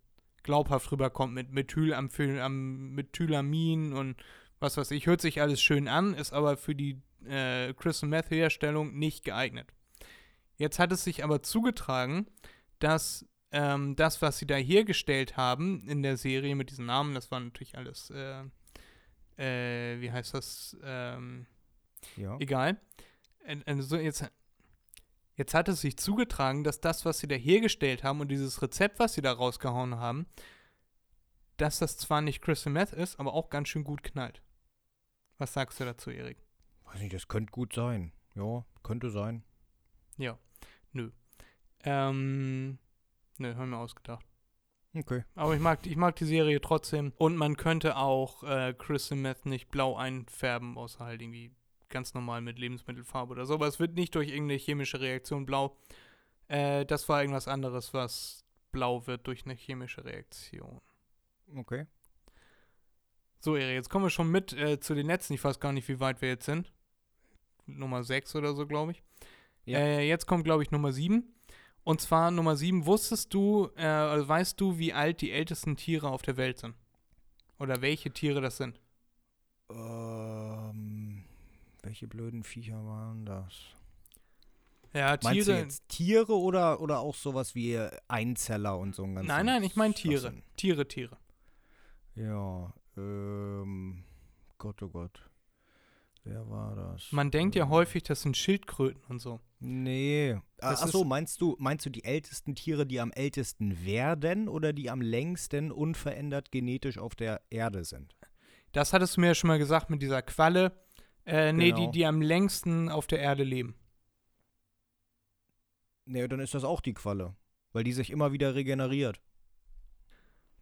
glaubhaft rüberkommt mit Methylamin und was weiß ich. Hört sich alles schön an, ist aber für die äh, Crystal Meth Herstellung nicht geeignet. Jetzt hat es sich aber zugetragen, dass ähm, das, was sie da hergestellt haben in der Serie mit diesen Namen, das war natürlich alles, äh, äh, wie heißt das, ähm, Ja. egal. Also jetzt, jetzt hat es sich zugetragen, dass das, was sie da hergestellt haben und dieses Rezept, was sie da rausgehauen haben, dass das zwar nicht Crystal Meth ist, aber auch ganz schön gut knallt. Was sagst du dazu, Erik? Weiß nicht, das könnte gut sein. Ja, könnte sein. Ja, nö. Ähm, nö, haben wir ausgedacht. Okay. Aber ich mag, ich mag die Serie trotzdem. Und man könnte auch äh, Crystal Meth nicht blau einfärben, außer halt irgendwie ganz normal mit Lebensmittelfarbe oder so. Aber es wird nicht durch irgendeine chemische Reaktion blau. Äh, das war irgendwas anderes, was blau wird durch eine chemische Reaktion. Okay. So, Erik, jetzt kommen wir schon mit äh, zu den letzten. Ich weiß gar nicht, wie weit wir jetzt sind. Nummer 6 oder so, glaube ich. Ja. Äh, jetzt kommt, glaube ich, Nummer 7. Und zwar Nummer 7. Wusstest du, äh, also weißt du, wie alt die ältesten Tiere auf der Welt sind? Oder welche Tiere das sind? Ähm, welche blöden Viecher waren das? Ja, Meinst du Tiere. jetzt Tiere oder, oder auch sowas wie Einzeller und so ein ganzen Nein, nein, ich meine Tiere. Tiere, Tiere. Ja, ähm, Gott, oh Gott. Wer war das? Man denkt ja Ähm, häufig, das sind Schildkröten und so. Nee. Das Achso, ist- meinst du, meinst du die ältesten Tiere, die am ältesten werden oder die am längsten unverändert genetisch auf der Erde sind? Das hattest du mir ja schon mal gesagt mit dieser Qualle. Äh, nee, die, Genau. die am längsten auf der Erde leben. Nee, dann ist das auch die Qualle. Weil die sich immer wieder regeneriert.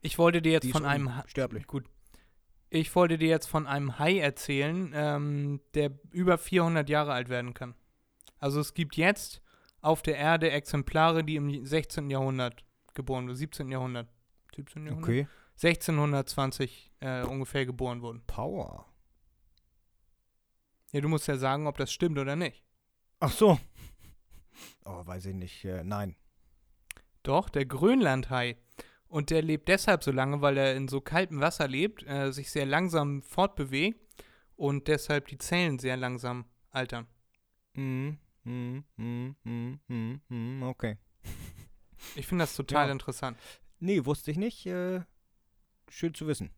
Ich wollte dir jetzt Die von einem. Ha unsterblich. Gut. Ich wollte dir jetzt von einem Hai erzählen, ähm, der über 400 Jahre alt werden kann. Also es gibt jetzt auf der Erde Exemplare, die im 16. Jahrhundert geboren wurden, 17. Jahrhundert. 17. Jahrhundert? Okay. 1620 äh, ungefähr geboren wurden. Power. Ja, du musst ja sagen, ob das stimmt oder nicht. Ach so. Oh, weiß ich nicht. Äh, nein. Doch, der Grönlandhai. Und der lebt deshalb so lange, weil er in so kaltem Wasser lebt, äh, sich sehr langsam fortbewegt und deshalb die Zellen sehr langsam altern. Mhm. Mhm. Mhm. Mhm. Mhm. Okay. Ich finde das total Ja. interessant. Nee, wusste ich nicht. Äh, schön zu wissen.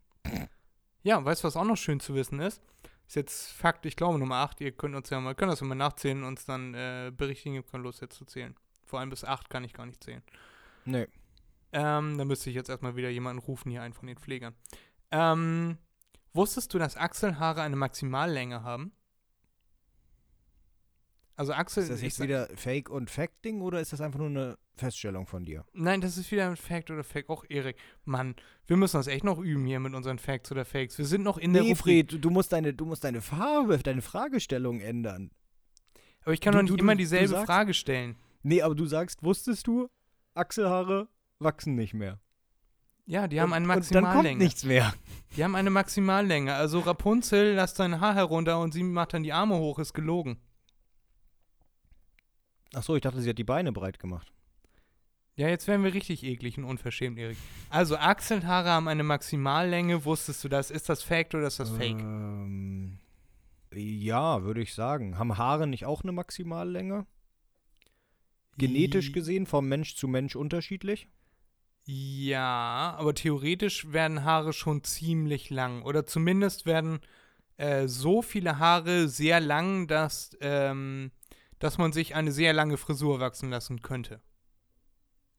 Ja, weißt du, was auch noch schön zu wissen ist? Ist jetzt Fakt, ich glaube Nummer 8. Ihr könnt uns ja mal, könnt das ja mal nachzählen und uns dann äh, berichtigen, ihr könnt los jetzt zu zählen. Vor allem bis 8 kann ich gar nicht zählen. Nee. Ähm, da müsste ich jetzt erstmal wieder jemanden rufen, hier einen von den Pflegern. Ähm, wusstest du, dass Achselhaare eine Maximallänge haben? Also Achsel. Ist das jetzt wieder Fake- und Fact-Ding oder ist das einfach nur eine Feststellung von dir? Nein, das ist wieder ein Fact oder Fake. Auch Erik. Mann, wir müssen das echt noch üben hier mit unseren Facts oder Fakes. Wir sind noch in der Nee. Fred, du musst deine, du musst deine Farbe, deine Fragestellung ändern. Aber ich kann Du- doch nicht du- immer dieselbe Frage stellen. Nee, aber du sagst, wusstest du, Achselhaare wachsen nicht mehr. Ja, die haben eine und, und dann kommt Maximallänge. nichts mehr. Die haben eine Maximallänge. Also Rapunzel lässt dein Haar herunter und sie macht dann die Arme hoch, ist gelogen. Ach so, ich dachte, sie hat die Beine breit gemacht. Ja, jetzt werden wir richtig eklig und unverschämt, Erik. Also Achselhaare haben eine Maximallänge. Wusstest du das? Ist das Fact oder ist das Fake? Ähm, ja, würde ich sagen. Haben Haare nicht auch eine Maximallänge? Genetisch gesehen, vom Mensch zu Mensch unterschiedlich? Ja, aber theoretisch werden Haare schon ziemlich lang. Oder zumindest werden äh, so viele Haare sehr lang, dass, ähm, dass man sich eine sehr lange Frisur wachsen lassen könnte.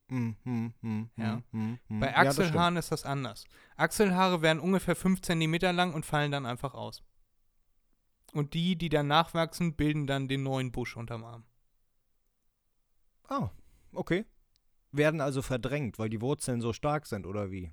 Hm, hm, hm, Ja. hm, hm, hm. Bei Ja, das. Achselhaaren ist das anders. Achselhaare werden ungefähr 5 cm lang und fallen dann einfach aus. Und die, die dann nachwachsen, bilden dann den neuen Busch unterm Arm. Ah, okay. Werden also verdrängt, weil die Wurzeln so stark sind, oder wie?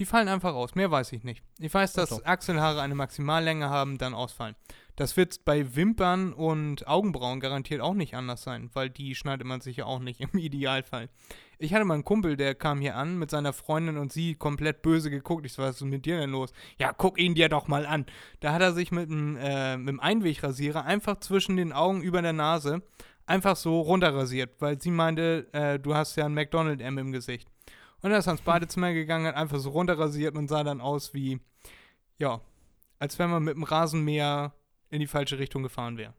Die fallen einfach aus, mehr weiß ich nicht. Ich weiß, Ach dass so. Achselhaare eine Maximallänge haben, dann ausfallen. Das wird bei Wimpern und Augenbrauen garantiert auch nicht anders sein, weil die schneidet man sich ja auch nicht im Idealfall. Ich hatte mal einen Kumpel, der kam hier an mit seiner Freundin und sie komplett böse geguckt. Ich so, was ist mit dir denn los? Ja, guck ihn dir doch mal an. Da hat er sich mit einem, äh, mit einem Einwegrasierer einfach zwischen den Augen über der Nase einfach so runterrasiert, weil sie meinte, äh, du hast ja ein McDonald-M im Gesicht. Und er ist ans Badezimmer gegangen, hat einfach so runterrasiert und sah dann aus wie, ja, als wenn man mit dem Rasenmäher in die falsche Richtung gefahren wäre.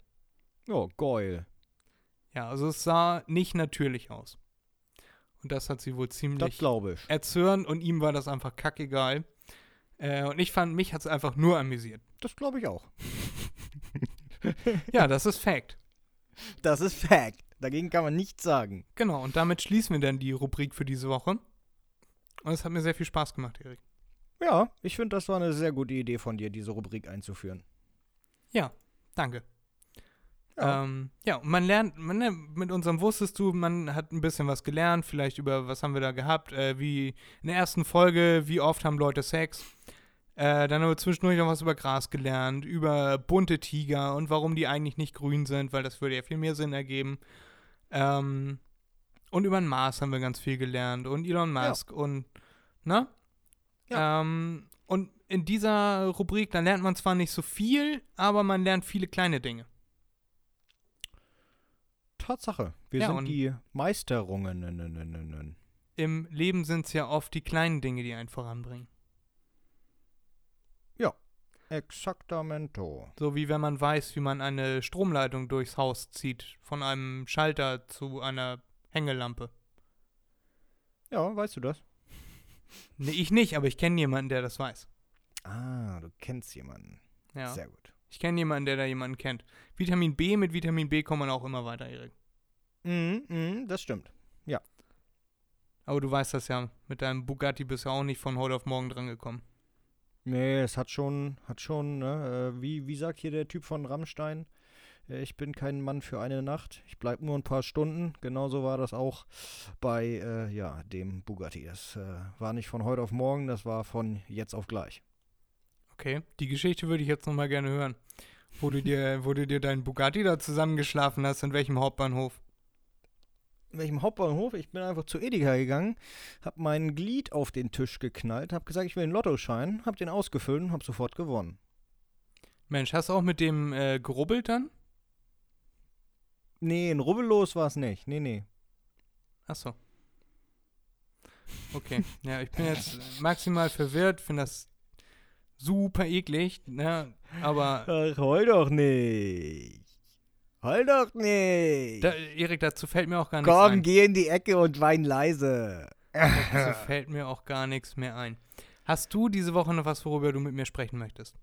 Oh, geil. Ja, also es sah nicht natürlich aus. Und das hat sie wohl ziemlich glaube ich. erzürnt und ihm war das einfach kackegal. Äh, und ich fand, mich hat es einfach nur amüsiert. Das glaube ich auch. Ja, das ist Fact. Das ist Fact. Dagegen kann man nichts sagen. Genau, und damit schließen wir dann die Rubrik für diese Woche. Und es hat mir sehr viel Spaß gemacht, Erik. Ja, ich finde, das war eine sehr gute Idee von dir, diese Rubrik einzuführen. Danke. Ja. Ähm, ja, und man lernt, man, lernt- mit unserem Wusstest du, man hat ein bisschen was gelernt, vielleicht über, was haben wir da gehabt, äh, wie in der ersten Folge, wie oft haben Leute Sex. Äh, dann haben wir zwischendurch noch was über Gras gelernt, über bunte Tiger und warum die eigentlich nicht grün sind, weil das würde ja viel mehr Sinn ergeben. Ähm, und über den Mars haben wir ganz viel gelernt und Elon Musk und, ne? Ja. Ähm, und in dieser Rubrik, da lernt man zwar nicht so viel, aber man lernt viele kleine Dinge. Tatsache. Wir Ja, sind die Meisterungen. Im Leben sind es ja oft die kleinen Dinge, die einen voranbringen. Exactamento. So wie wenn man weiß, wie man eine Stromleitung durchs Haus zieht, von einem Schalter zu einer Hängelampe. Ja, weißt du das? Nee, ich nicht, aber ich kenne jemanden, der das weiß. Ah, du kennst jemanden. Ja. Sehr gut. Ich kenne jemanden, der da jemanden kennt. Vitamin B, mit Vitamin B kommt man auch immer weiter, Erik. Mhm, mhm, das stimmt. Aber du weißt das ja, mit deinem Bugatti bist du auch nicht von heute auf morgen drangekommen. Nee, es hat schon, hat schon, ne, äh, wie, wie sagt hier der Typ von Rammstein? Äh, Ich bin kein Mann für eine Nacht. Ich bleib nur ein paar Stunden. Genauso war das auch bei, äh, ja, dem Bugatti. Das äh, war nicht von heute auf morgen, das war von jetzt auf gleich. Okay, die Geschichte würde ich jetzt nochmal gerne hören. Wo du dir, wo du dir deinen Bugatti da zusammengeschlafen hast, in welchem Hauptbahnhof? In welchem Hauptbahnhof? Ich bin einfach zu Edeka gegangen, hab mein Glied auf den Tisch geknallt, hab gesagt, ich will einen Lottoschein, hab den ausgefüllt und hab sofort gewonnen. Mensch, hast du auch mit dem äh, gerubbelt dann? Nee, ein Rubbellos war es nicht. Nee, nee. Achso. Okay, ja, ich bin jetzt maximal verwirrt, finde das super eklig, ne? Aber Ach, heul doch nicht. Heul doch nicht. da, Erik, dazu fällt mir auch gar nichts Komm, ein. geh in die Ecke und wein leise. Dazu fällt mir auch gar nichts mehr ein. Hast du diese Woche noch was, worüber du mit mir sprechen möchtest?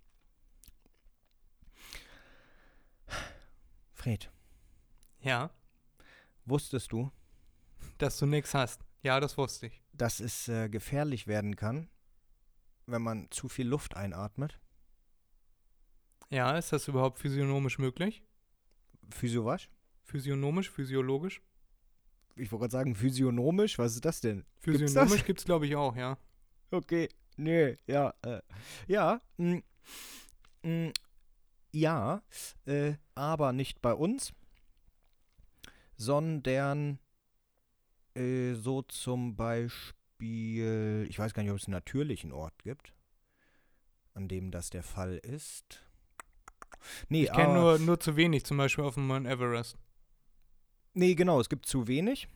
Fred, Ja, wusstest du, dass du nichts hast. Ja, das wusste ich. dass es äh, gefährlich werden kann, wenn man zu viel Luft einatmet? Ja, ist das überhaupt physiognomisch möglich? Physiowasch? Physiognomisch, physiologisch? Ich wollte gerade sagen, physiognomisch, was ist das denn? Physiognomisch gibt es, glaube ich, auch, ja. Okay, nee, ja, äh, ja, mm, mm, ja, äh, aber nicht bei uns, sondern äh, so zum Beispiel, ich weiß gar nicht, ob es einen natürlichen Ort gibt, an dem das der Fall ist. Nee, Ich kenne aber- nur, nur zu wenig, zum Beispiel auf dem Mount Everest. Nee, genau, es gibt zu wenig.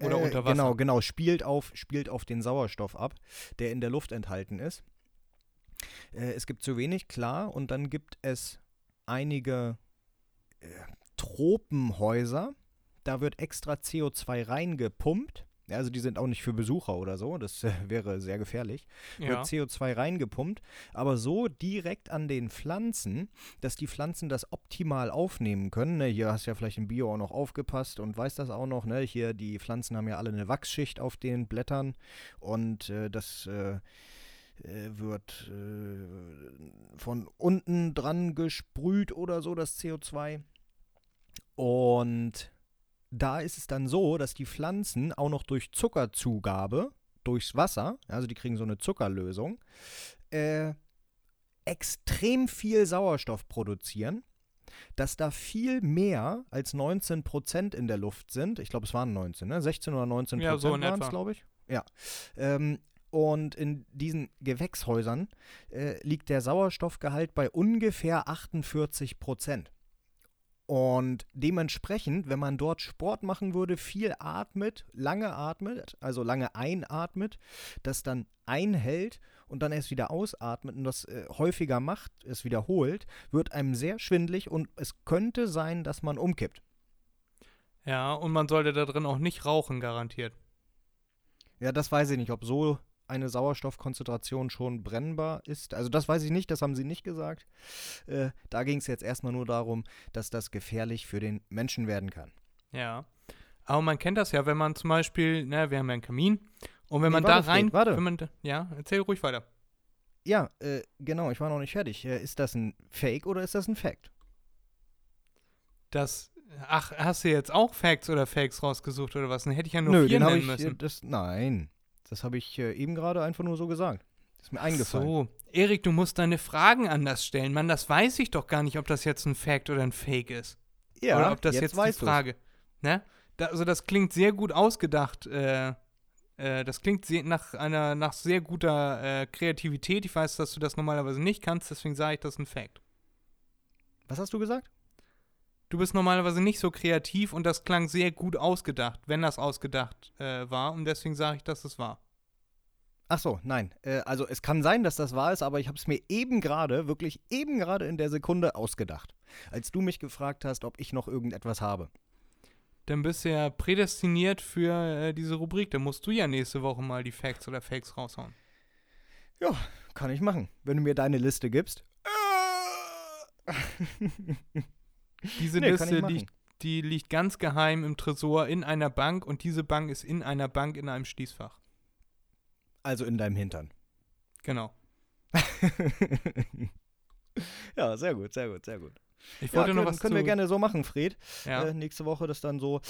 Oder Äh, unter Wasser. Genau, genau, spielt auf, spielt auf den Sauerstoff ab, der in der Luft enthalten ist. Äh, es gibt zu wenig, klar, und dann gibt es einige äh, Tropenhäuser. Da wird extra CO2 reingepumpt. Ja, Also die sind auch nicht für Besucher oder so, das äh, wäre sehr gefährlich. Ja. Wird CO2 reingepumpt, aber so direkt an den Pflanzen, dass die Pflanzen das optimal aufnehmen können. Ne, hier hast du ja vielleicht im Bio auch noch aufgepasst und weißt das auch noch. Ne? Hier, die Pflanzen haben ja alle eine Wachsschicht auf den Blättern und äh, das äh, äh, wird äh, von unten dran gesprüht oder so, das CO2. Und da ist es dann so, dass die Pflanzen auch noch durch Zuckerzugabe, durchs Wasser, also die kriegen so eine Zuckerlösung, äh, extrem viel Sauerstoff produzieren, dass da viel mehr als 19% in der Luft sind. Ich glaube, es waren 19, ne? 16 oder 19 Ja, so waren es, glaube ich. Ja. Ähm, und in diesen Gewächshäusern äh, liegt der Sauerstoffgehalt bei ungefähr 48 Prozent. Und dementsprechend, wenn man dort Sport machen würde, viel atmet, lange atmet, also lange einatmet, das dann einhält und dann erst wieder ausatmet und das äh, häufiger macht, es wiederholt, wird einem sehr schwindlig und es könnte sein, dass man umkippt. ja, und man sollte da drin auch nicht rauchen, garantiert. Ja, das weiß ich nicht, ob so eine Sauerstoffkonzentration schon brennbar ist. Also das weiß ich nicht, das haben sie nicht gesagt. Äh, da ging es jetzt erstmal nur darum, dass das gefährlich für den Menschen werden kann. Ja. Aber man kennt das ja, wenn man zum Beispiel, ne, wir haben ja einen Kamin. Und wenn Nee, man warte, da rein. Fred, warte. Man, ja, erzähl ruhig weiter. Ja, äh, genau, ich war noch nicht fertig. Äh, ist das ein Fake oder ist das ein Fact? Das. Ach, hast du jetzt auch Facts oder Fakes rausgesucht oder was? Dann hätte ich ja nur Nö, vier nennen ich. Müssen. das, nein, das habe ich äh, eben gerade einfach nur so gesagt. Ist mir eingefallen. So, Erik, du musst deine Fragen anders stellen. Mann, das weiß ich doch gar nicht, ob das jetzt ein Fact oder ein Fake ist. Ja, oder ob das jetzt, die weißt du's. Frage. Ne? Da, also das klingt sehr gut ausgedacht. Äh, äh, das klingt sehr, nach einer nach sehr guter äh, Kreativität. Ich weiß, dass du das normalerweise nicht kannst, deswegen sage ich, das ist ein Fact. Was hast du gesagt? Du bist normalerweise nicht so kreativ und das klang sehr gut ausgedacht, wenn das ausgedacht äh, war. Und deswegen sage ich, dass es war. Ach so, nein. Äh, also es kann sein, dass das wahr ist, aber ich habe es mir eben gerade, wirklich eben gerade in der Sekunde ausgedacht. Als du mich gefragt hast, ob ich noch irgendetwas habe. Dann bist du ja prädestiniert für äh, diese Rubrik. Dann musst du ja nächste Woche mal die Facts oder Fakes raushauen. Kann ich machen, wenn du mir deine Liste gibst. Diese Nee, Liste liegt, die liegt ganz geheim im Tresor in einer Bank und diese Bank ist in einer Bank in einem Schließfach. Also in deinem Hintern. Genau. ja, sehr gut, sehr gut, sehr gut. Ich Ja, wollte können, noch was können wir gerne so machen, Fred. Ja. Äh, nächste Woche das dann so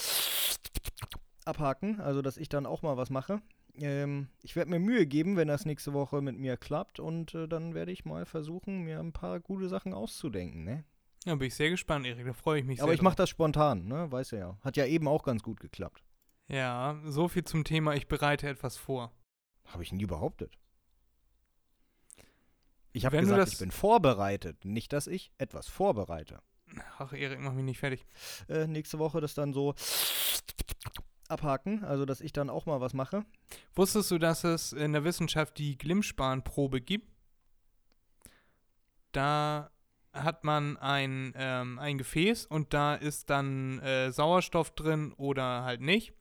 abhaken, also dass ich dann auch mal was mache. ähm, ich werde mir Mühe geben, wenn das nächste Woche mit mir klappt und äh, dann werde ich mal versuchen, mir ein paar gute Sachen auszudenken, ne? Ja, bin ich sehr gespannt, Erik. Da freue ich mich Aber sehr. ich mache das spontan, ne? Weiß ja. Hat ja eben auch ganz gut geklappt. Ja, so viel zum Thema, ich bereite etwas vor. Habe ich nie behauptet. Ich habe gesagt, ich bin vorbereitet. Nicht, dass ich etwas vorbereite. Ach, Erik, mach mich nicht fertig. Äh, nächste Woche das dann so abhaken, also dass ich dann auch mal was mache. Wusstest du, dass es in der Wissenschaft die Glimmspan-Probe gibt? Da hat man ein, ähm, ein Gefäß und da ist dann äh, Sauerstoff drin oder halt nicht.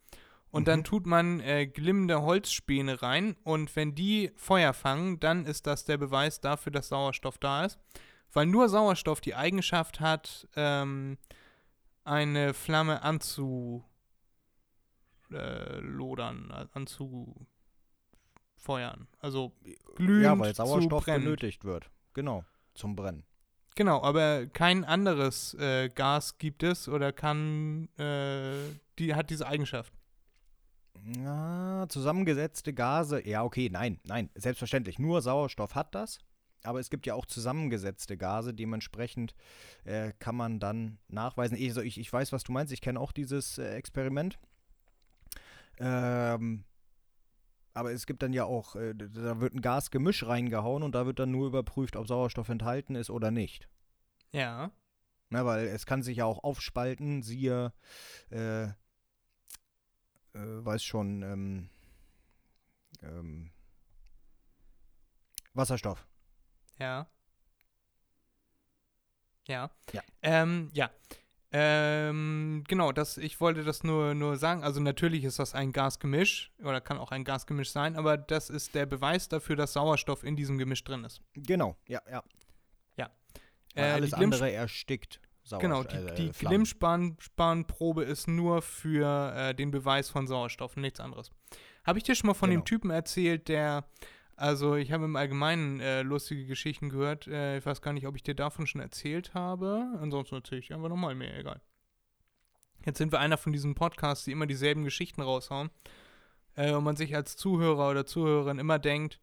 Und dann Mhm. tut man äh, glimmende Holzspäne rein und wenn die Feuer fangen, dann ist das der Beweis dafür, dass Sauerstoff da ist. Weil nur Sauerstoff die Eigenschaft hat, ähm, eine Flamme anzu äh, anzufeuern. Also glühend ja, weil Sauerstoff benötigt wird. Genau, zum Brennen. Genau, aber kein anderes äh, Gas gibt es oder kann, äh, die hat diese Eigenschaft. Ja, zusammengesetzte Gase, ja, okay, nein, nein, selbstverständlich. Nur Sauerstoff hat das. Aber es gibt ja auch zusammengesetzte Gase, dementsprechend äh, kann man dann nachweisen. Ich, ich, ich weiß, was du meinst, ich kenne auch dieses äh, Experiment. Ähm, aber es gibt dann ja auch, äh, da wird ein Gasgemisch reingehauen und da wird dann nur überprüft, ob Sauerstoff enthalten ist oder nicht. Ja. Na, weil es kann sich ja auch aufspalten, siehe, äh, äh, weiß schon, ähm, ähm, Wasserstoff. Ja. Ja. Ja. Ähm, ja. Ähm, genau, das, ich wollte das nur, nur sagen. Also natürlich ist das ein Gasgemisch oder kann auch ein Gasgemisch sein, aber das ist der Beweis dafür, dass Sauerstoff in diesem Gemisch drin ist. Genau, ja, ja. Weil Äh, alles die andere erstickt Genau, Sauerstoff. die, die äh, Flammen. Glimmspanprobe ist nur für äh, den Beweis von Sauerstoff, nichts anderes. Habe ich dir schon mal von Genau. dem Typen erzählt, der, also ich habe im Allgemeinen äh, lustige Geschichten gehört. Äh, ich weiß gar nicht, ob ich dir davon schon erzählt habe. Ansonsten erzähle ich einfach nochmal mehr, egal. Jetzt sind wir einer von diesen Podcasts, die immer dieselben Geschichten raushauen. Äh, und man sich als Zuhörer oder Zuhörerin immer denkt,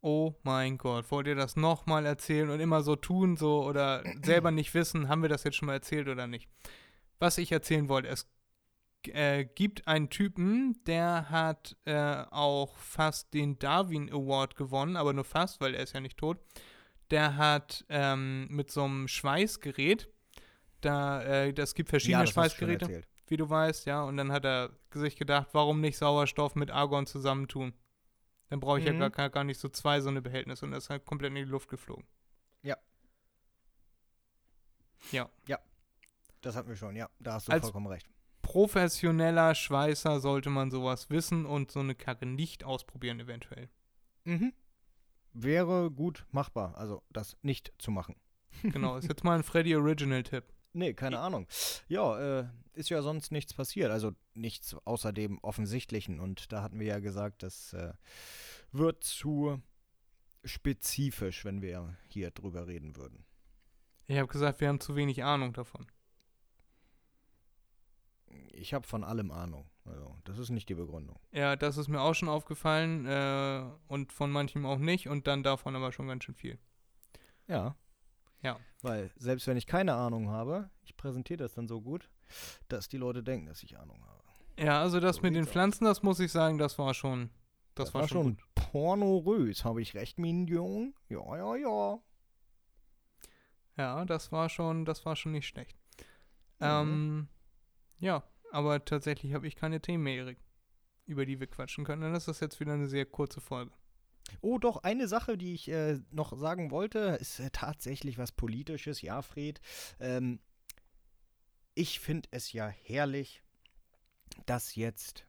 oh mein Gott, wollt ihr das nochmal erzählen und immer so tun, so oder selber nicht wissen, haben wir das jetzt schon mal erzählt oder nicht. Was ich erzählen wollte, es äh, gibt einen Typen, der hat äh, auch fast den Darwin Award gewonnen, aber nur fast, weil er ist ja nicht tot. Der hat ähm, mit so einem Schweißgerät, da, äh, das gibt verschiedene ja, das Schweißgeräte, wie du weißt, ja, und dann hat er sich gedacht, warum nicht Sauerstoff mit Argon zusammentun? Dann brauche ich Mhm. ja gar, gar nicht so zwei so eine Behältnisse und das ist halt komplett in die Luft geflogen. Das hatten wir schon, ja. Da hast du Als- vollkommen recht. Professioneller Schweißer sollte man sowas wissen und so eine Karre nicht ausprobieren eventuell. Mhm. Wäre gut machbar, also das nicht zu machen. Genau, ist jetzt mal ein Freddy Original-Tipp. Nee, keine Ahnung. Ja, äh, ist ja sonst nichts passiert. Also nichts außer dem Offensichtlichen. Und da hatten wir ja gesagt, das äh, wird zu spezifisch, wenn wir hier drüber reden würden. Ich habe gesagt, wir haben zu wenig Ahnung davon. Ich habe von allem Ahnung. Also, das ist nicht die Begründung. Ja, das ist mir auch schon aufgefallen äh, und von manchem auch nicht und dann davon aber schon ganz schön viel. Ja. Ja. Weil selbst wenn ich keine Ahnung habe, ich präsentiere das dann so gut, dass die Leute denken, dass ich Ahnung habe. Ja, also das So mit den. Pflanzen, das muss ich sagen, das war schon, das, war, schon gut. pornorös. Habe ich recht, Minion? Ja, ja, ja. Ja, das war schon, das war schon nicht schlecht. Mhm. Ähm, ja, aber tatsächlich habe ich keine Themen mehr, Erik, über die wir quatschen können. Dann ist das jetzt wieder eine sehr kurze Folge. Oh, doch, eine Sache, die ich äh, noch sagen wollte, ist äh, tatsächlich was Politisches. Ja, Fred. Ähm, ich finde es ja herrlich, dass jetzt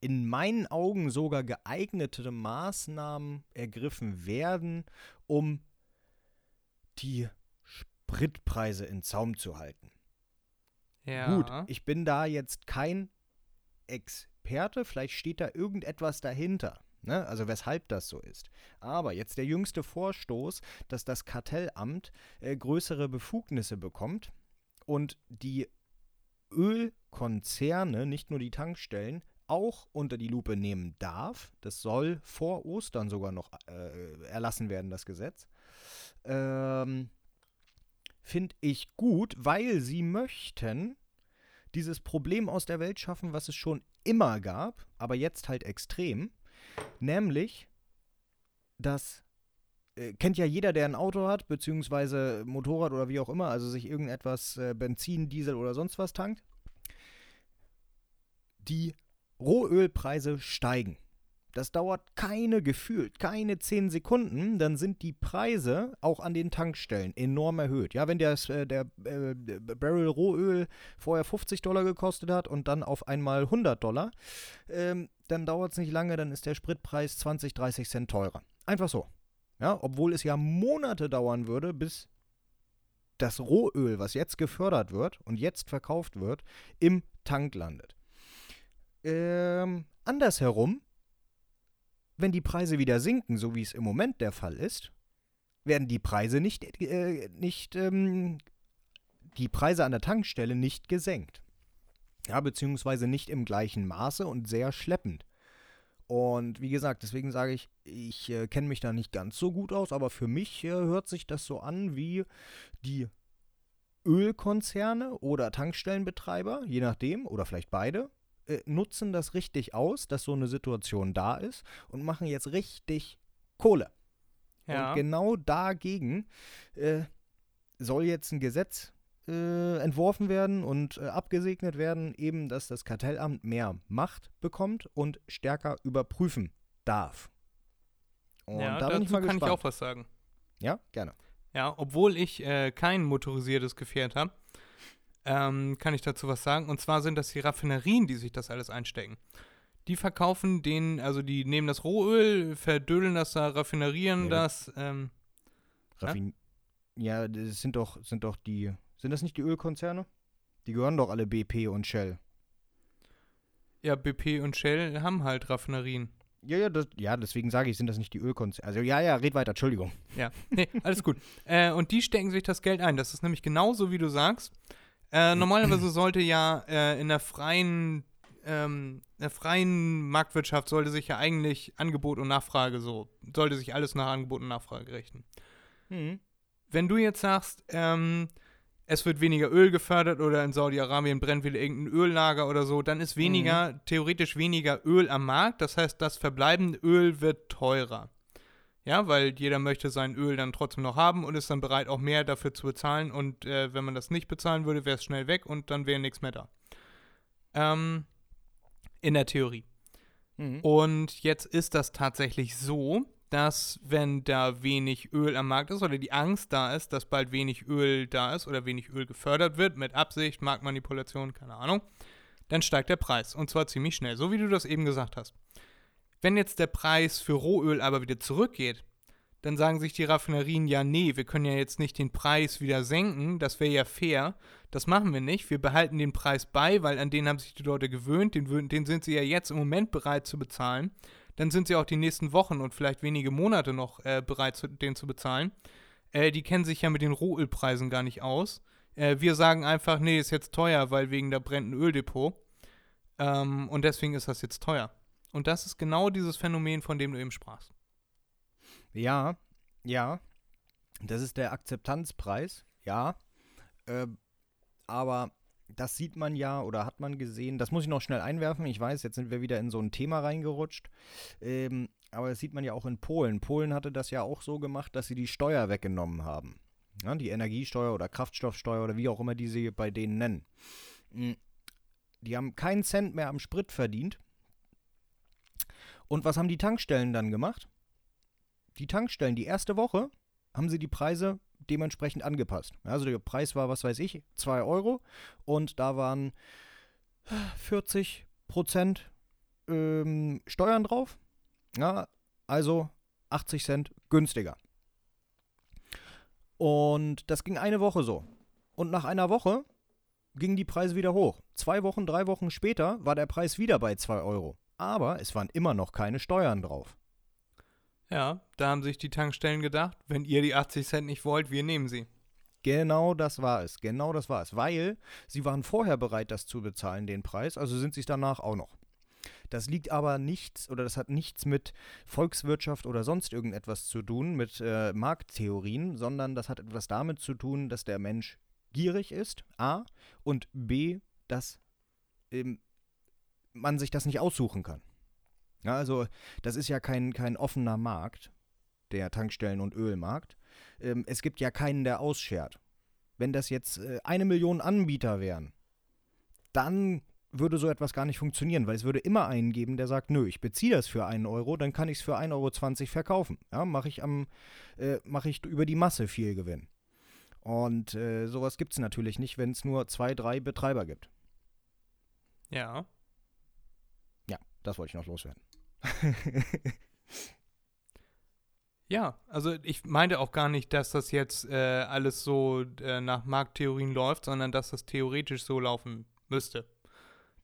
in meinen Augen sogar geeignete Maßnahmen ergriffen werden, um die Spritpreise in Zaum zu halten. Ja. Gut, ich bin da jetzt kein Experte, vielleicht steht da irgendetwas dahinter. Ne? Also weshalb das so ist. Aber jetzt der jüngste Vorstoß, dass das Kartellamt äh, größere Befugnisse bekommt und die Ölkonzerne, nicht nur die Tankstellen, auch unter die Lupe nehmen darf. Das soll vor Ostern sogar noch äh, erlassen werden, das Gesetz. Ähm, Finde ich gut, weil sie möchten dieses Problem aus der Welt schaffen, was es schon immer gab, aber jetzt halt extrem. Nämlich, dass äh, kennt ja jeder, der ein Auto hat, beziehungsweise Motorrad oder wie auch immer, also sich irgendetwas äh, Benzin, Diesel oder sonst was tankt. Die Rohölpreise steigen. Das dauert keine gefühlt, keine 10 Sekunden, dann sind die Preise auch an den Tankstellen enorm erhöht. Ja, wenn der, äh, der äh, Barrel Rohöl vorher 50 Dollar gekostet hat und dann auf einmal 100 Dollar, ähm, dann dauert es nicht lange, dann ist der Spritpreis 20, 30 Cent teurer. Einfach so. Ja, obwohl es ja Monate dauern würde, bis das Rohöl, was jetzt gefördert wird und jetzt verkauft wird, im Tank landet. Ähm, andersherum, wenn die Preise wieder sinken, so wie es im Moment der Fall ist, werden die Preise nicht, äh, nicht ähm, die Preise an der Tankstelle nicht gesenkt. Ja, beziehungsweise nicht im gleichen Maße und sehr schleppend. Und wie gesagt, deswegen sage ich, ich äh, kenne mich da nicht ganz so gut aus, aber für mich äh, hört sich das so an wie die Ölkonzerne oder Tankstellenbetreiber, je nachdem, oder vielleicht beide, äh, nutzen das richtig aus, dass so eine Situation da ist und machen jetzt richtig Kohle. Ja. Und genau dagegen äh, soll jetzt ein Gesetz äh, entworfen werden und äh, abgesegnet werden, eben, dass das Kartellamt mehr Macht bekommt und stärker überprüfen darf. Und ja, da bin ich mal kann gespannt. ich auch was sagen. Ja, gerne. Ja, obwohl ich äh, kein motorisiertes Gefährt habe, ähm, kann ich dazu was sagen. Und zwar sind das die Raffinerien, die sich das alles einstecken. Die verkaufen den, also die nehmen das Rohöl, verdödeln das da, raffinerieren ja, das. Ähm, Raffin ja? ja, das sind doch, sind doch die sind das nicht die Ölkonzerne? Die gehören doch alle BP und Shell. Ja, BP und Shell haben halt Raffinerien. Ja, ja, das, ja, deswegen sage ich, sind das nicht die Ölkonzerne. Also ja, ja, red weiter, Entschuldigung. Ja, nee, alles gut. äh, und die stecken sich das Geld ein. Das ist nämlich genauso, wie du sagst. Äh, normalerweise sollte ja äh, in der freien, ähm, der freien Marktwirtschaft sollte sich ja eigentlich Angebot und Nachfrage so, sollte sich alles nach Angebot und Nachfrage richten. Mhm. Wenn du jetzt sagst, ähm, es wird weniger Öl gefördert oder in Saudi-Arabien brennt wieder irgendein Öllager oder so, dann ist weniger, mhm. theoretisch weniger Öl am Markt. Das heißt, das verbleibende Öl wird teurer. Ja, weil jeder möchte sein Öl dann trotzdem noch haben und ist dann bereit, auch mehr dafür zu bezahlen. Und äh, wenn man das nicht bezahlen würde, wäre es schnell weg und dann wäre nichts mehr da. Ähm, in der Theorie. Mhm. Und jetzt ist das tatsächlich so, dass wenn da wenig Öl am Markt ist oder die Angst da ist, dass bald wenig Öl da ist oder wenig Öl gefördert wird, mit Absicht, Marktmanipulation, keine Ahnung, dann steigt der Preis. Und zwar ziemlich schnell, so wie du das eben gesagt hast. Wenn jetzt der Preis für Rohöl aber wieder zurückgeht, dann sagen sich die Raffinerien, ja, nee, wir können ja jetzt nicht den Preis wieder senken, das wäre ja fair. Das machen wir nicht. Wir behalten den Preis bei, weil an den haben sich die Leute gewöhnt, den, den sind sie ja jetzt im Moment bereit zu bezahlen dann sind sie auch die nächsten Wochen und vielleicht wenige Monate noch äh, bereit, zu, den zu bezahlen. Äh, die kennen sich ja mit den Rohölpreisen gar nicht aus. Äh, wir sagen einfach, nee, ist jetzt teuer, weil wegen der brennenden Öldepot. Ähm, und deswegen ist das jetzt teuer. Und das ist genau dieses Phänomen, von dem du eben sprachst. Ja, ja. Das ist der Akzeptanzpreis, ja. Äh, aber das sieht man ja oder hat man gesehen. Das muss ich noch schnell einwerfen. Ich weiß, jetzt sind wir wieder in so ein Thema reingerutscht. Ähm, aber das sieht man ja auch in Polen. Polen hatte das ja auch so gemacht, dass sie die Steuer weggenommen haben. Ja, die Energiesteuer oder Kraftstoffsteuer oder wie auch immer die sie bei denen nennen. Hm, die haben keinen Cent mehr am Sprit verdient. Und was haben die Tankstellen dann gemacht? Die Tankstellen, die erste Woche haben sie die Preise dementsprechend angepasst. Also der Preis war, was weiß ich, 2 Euro und da waren 40 Prozent ähm, Steuern drauf. Ja, also 80 Cent günstiger. Und das ging eine Woche so. Und nach einer Woche gingen die Preise wieder hoch. Zwei Wochen, drei Wochen später war der Preis wieder bei 2 Euro. Aber es waren immer noch keine Steuern drauf. Ja, da haben sich die Tankstellen gedacht, wenn ihr die 80 Cent nicht wollt, wir nehmen sie. Genau das war es, genau das war es, weil sie waren vorher bereit, das zu bezahlen, den Preis, also sind sie es danach auch noch. Das liegt aber nichts oder das hat nichts mit Volkswirtschaft oder sonst irgendetwas zu tun, mit äh, Markttheorien, sondern das hat etwas damit zu tun, dass der Mensch gierig ist, A, und B, dass ähm, man sich das nicht aussuchen kann. Ja, also das ist ja kein, kein offener Markt, der Tankstellen- und Ölmarkt. Ähm, es gibt ja keinen, der ausschert. Wenn das jetzt äh, eine Million Anbieter wären, dann würde so etwas gar nicht funktionieren, weil es würde immer einen geben, der sagt, nö, ich beziehe das für einen Euro, dann kann ich es für 1,20 Euro verkaufen. Ja, mache ich äh, mache ich über die Masse viel Gewinn. Und äh, sowas gibt es natürlich nicht, wenn es nur zwei, drei Betreiber gibt. Ja. Das wollte ich noch loswerden. Ja, also ich meinte auch gar nicht, dass das jetzt äh, alles so äh, nach Markttheorien läuft, sondern dass das theoretisch so laufen müsste.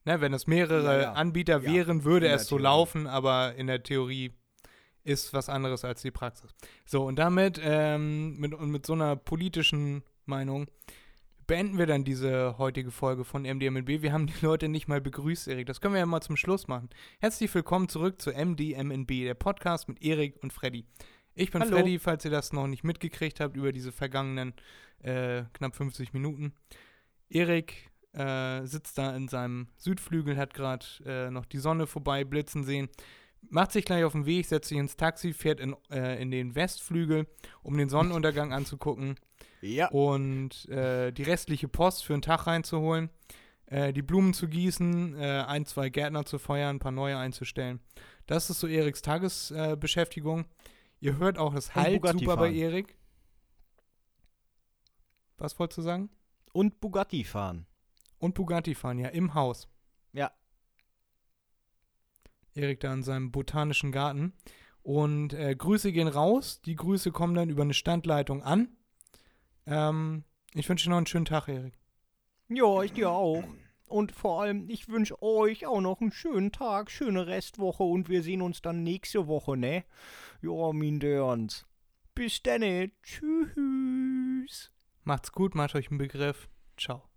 Ne, wenn es mehrere Ja, ja. Anbieter Ja, wären, würde in es so Theorie. laufen, aber in der Theorie ist was anderes als die Praxis. So, und damit, ähm, mit, mit so einer politischen Meinung, beenden wir dann diese heutige Folge von MDMNB. Wir haben die Leute nicht mal begrüßt, Erik. Das können wir ja mal zum Schluss machen. Herzlich willkommen zurück zu MDMNB, der Podcast mit Erik und Freddy. Ich bin Hallo. Freddy, falls ihr das noch nicht mitgekriegt habt über diese vergangenen äh, knapp 50 Minuten. Erik äh, sitzt da in seinem Südflügel, hat gerade äh, noch die Sonne vorbei blitzen sehen, macht sich gleich auf den Weg, setzt sich ins Taxi, fährt in, äh, in den Westflügel, um den Sonnenuntergang anzugucken Ja. und äh, die restliche Post für einen Tag reinzuholen, äh, die Blumen zu gießen, äh, ein, zwei Gärtner zu feuern, ein paar neue einzustellen. Das ist so Eriks Tagesbeschäftigung. Beschäftigung. Ihr hört auch, das halt super bei fahren. Erik. Was wolltest du sagen? Und Bugatti fahren. Und Bugatti fahren, ja, im Haus. Ja. Erik da in seinem botanischen Garten. Und äh, Grüße gehen raus. Die Grüße kommen dann über eine Standleitung an. Ähm, ich wünsche dir noch einen schönen Tag, Erik. Ja, ich dir auch. Und vor allem, ich wünsche euch auch noch einen schönen Tag, schöne Restwoche und wir sehen uns dann nächste Woche, ne? Ja, mein Dörns. Bis dann, Tschüss. Macht's gut, macht euch einen Begriff. Ciao.